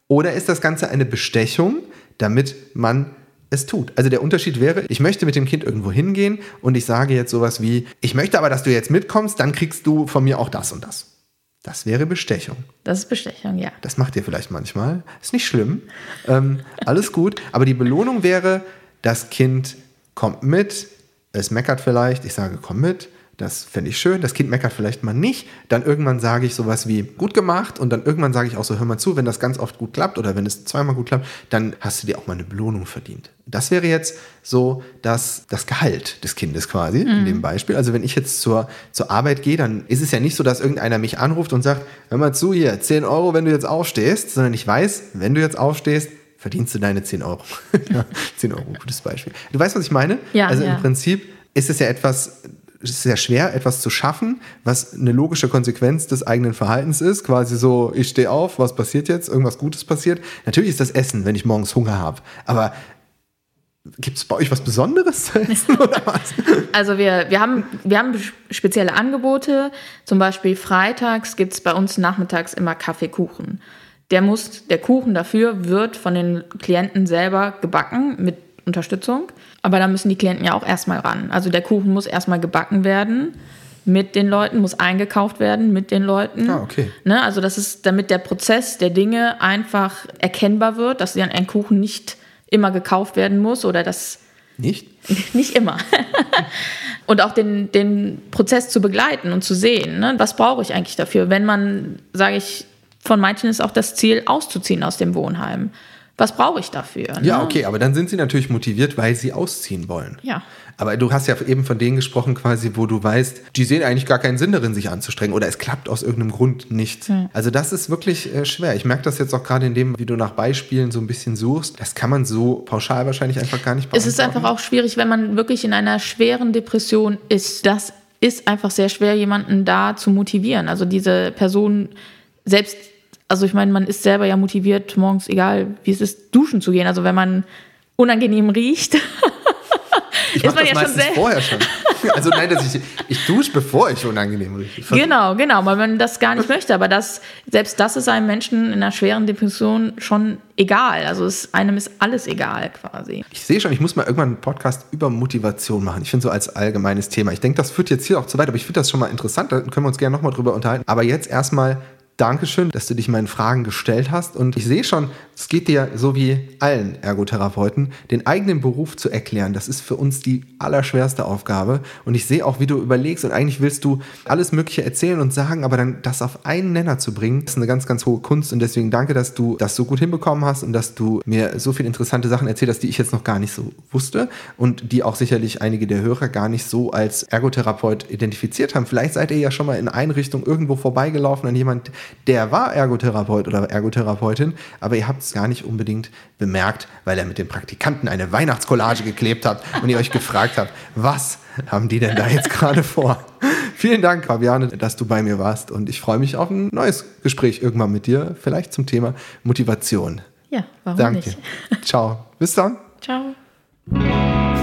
Oder ist das Ganze eine Bestechung, damit man es tut. Also der Unterschied wäre, ich möchte mit dem Kind irgendwo hingehen und ich sage jetzt sowas wie, ich möchte aber, dass du jetzt mitkommst, dann kriegst du von mir auch das und das. Das wäre Bestechung. Das ist Bestechung, ja. Das macht ihr vielleicht manchmal. Ist nicht schlimm. Ähm, alles gut. Aber die Belohnung wäre, das Kind kommt mit, es meckert vielleicht, ich sage, komm mit, das fände ich schön. Das Kind meckert vielleicht mal nicht. Dann irgendwann sage ich sowas wie gut gemacht und dann irgendwann sage ich auch so, hör mal zu, wenn das ganz oft gut klappt oder wenn es zweimal gut klappt, dann hast du dir auch mal eine Belohnung verdient. Das wäre jetzt so das, das Gehalt des Kindes quasi mhm. in dem Beispiel. Also wenn ich jetzt zur, zur Arbeit gehe, dann ist es ja nicht so, dass irgendeiner mich anruft und sagt, hör mal zu hier, 10 Euro, wenn du jetzt aufstehst, sondern ich weiß, wenn du jetzt aufstehst, verdienst du deine 10 Euro. ja, 10 Euro, gutes Beispiel. Du weißt, was ich meine? Ja, also ja. im Prinzip ist es ja etwas, sehr schwer, etwas zu schaffen, was eine logische Konsequenz des eigenen Verhaltens ist. Quasi so, ich stehe auf, was passiert jetzt? Irgendwas Gutes passiert. Natürlich ist das Essen, wenn ich morgens Hunger habe. Aber Gibt es bei euch was Besonderes zu essen oder was? Also wir, wir, haben, wir haben spezielle Angebote. Zum Beispiel freitags gibt es bei uns nachmittags immer Kaffeekuchen. Der muss, der Kuchen dafür wird von den Klienten selber gebacken mit Unterstützung. Aber da müssen die Klienten ja auch erstmal ran. Also der Kuchen muss erstmal gebacken werden mit den Leuten, muss eingekauft werden mit den Leuten. Ah, okay. Ne? Also das ist, damit der Prozess der Dinge einfach erkennbar wird, dass dann ein Kuchen nicht immer gekauft werden muss oder das nicht? Nicht immer. und auch den, den Prozess zu begleiten und zu sehen, ne? was brauche ich eigentlich dafür, wenn man, sage ich, von manchen ist auch das Ziel, auszuziehen aus dem Wohnheim was brauche ich dafür? Ne? Ja, okay, aber dann sind sie natürlich motiviert, weil sie ausziehen wollen. Ja. Aber du hast ja eben von denen gesprochen, quasi, wo du weißt, die sehen eigentlich gar keinen Sinn darin, sich anzustrengen oder es klappt aus irgendeinem Grund nicht. Hm. Also das ist wirklich äh, schwer. Ich merke das jetzt auch gerade in dem, wie du nach Beispielen so ein bisschen suchst. Das kann man so pauschal wahrscheinlich einfach gar nicht beantworten. Es ist einfach auch schwierig, wenn man wirklich in einer schweren Depression ist. Das ist einfach sehr schwer, jemanden da zu motivieren. Also diese Person selbst also ich meine, man ist selber ja motiviert, morgens, egal wie es ist, duschen zu gehen. Also wenn man unangenehm riecht, ich ist man das ja schon sehr. vorher schon. Also nein, dass ich, ich dusche, bevor ich unangenehm rieche. Genau, genau, weil man das gar nicht möchte. Aber das, selbst das ist einem Menschen in einer schweren Depression schon egal. Also es, einem ist alles egal quasi. Ich sehe schon, ich muss mal irgendwann einen Podcast über Motivation machen. Ich finde so als allgemeines Thema. Ich denke, das führt jetzt hier auch zu weit, aber ich finde das schon mal interessant. Da können wir uns gerne nochmal drüber unterhalten. Aber jetzt erstmal Dankeschön, dass du dich meinen Fragen gestellt hast. Und ich sehe schon, es geht dir so wie allen Ergotherapeuten, den eigenen Beruf zu erklären. Das ist für uns die allerschwerste Aufgabe. Und ich sehe auch, wie du überlegst und eigentlich willst du alles Mögliche erzählen und sagen, aber dann das auf einen Nenner zu bringen, ist eine ganz, ganz hohe Kunst. Und deswegen danke, dass du das so gut hinbekommen hast und dass du mir so viele interessante Sachen erzählt hast, die ich jetzt noch gar nicht so wusste und die auch sicherlich einige der Hörer gar nicht so als Ergotherapeut identifiziert haben. Vielleicht seid ihr ja schon mal in Einrichtung irgendwo vorbeigelaufen an jemand, der war Ergotherapeut oder Ergotherapeutin, aber ihr habt es gar nicht unbedingt bemerkt, weil er mit dem Praktikanten eine Weihnachtskollage geklebt hat und ihr euch gefragt habt, was haben die denn da jetzt gerade vor? Vielen Dank, Fabiane, dass du bei mir warst und ich freue mich auf ein neues Gespräch irgendwann mit dir, vielleicht zum Thema Motivation. Ja, warum Danke. nicht? Ciao. Bis dann. Ciao.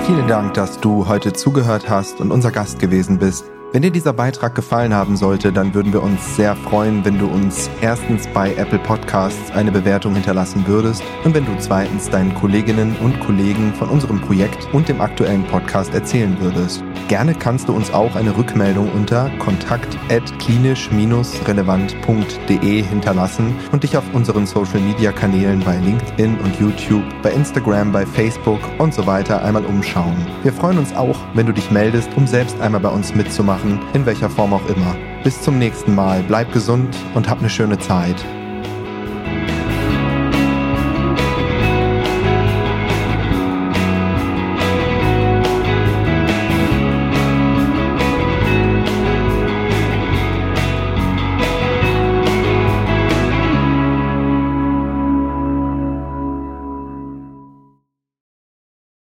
Vielen Dank, dass du heute zugehört hast und unser Gast gewesen bist. Wenn dir dieser Beitrag gefallen haben sollte, dann würden wir uns sehr freuen, wenn du uns erstens bei Apple Podcasts eine Bewertung hinterlassen würdest und wenn du zweitens deinen Kolleginnen und Kollegen von unserem Projekt und dem aktuellen Podcast erzählen würdest. Gerne kannst du uns auch eine Rückmeldung unter kontakt@klinisch-relevant.de hinterlassen und dich auf unseren Social Media Kanälen bei LinkedIn und YouTube, bei Instagram, bei Facebook und so weiter einmal umschauen. Wir freuen uns auch, wenn du dich meldest, um selbst einmal bei uns mitzumachen machen, in welcher Form auch immer. Bis zum nächsten Mal, bleib gesund und hab eine schöne Zeit.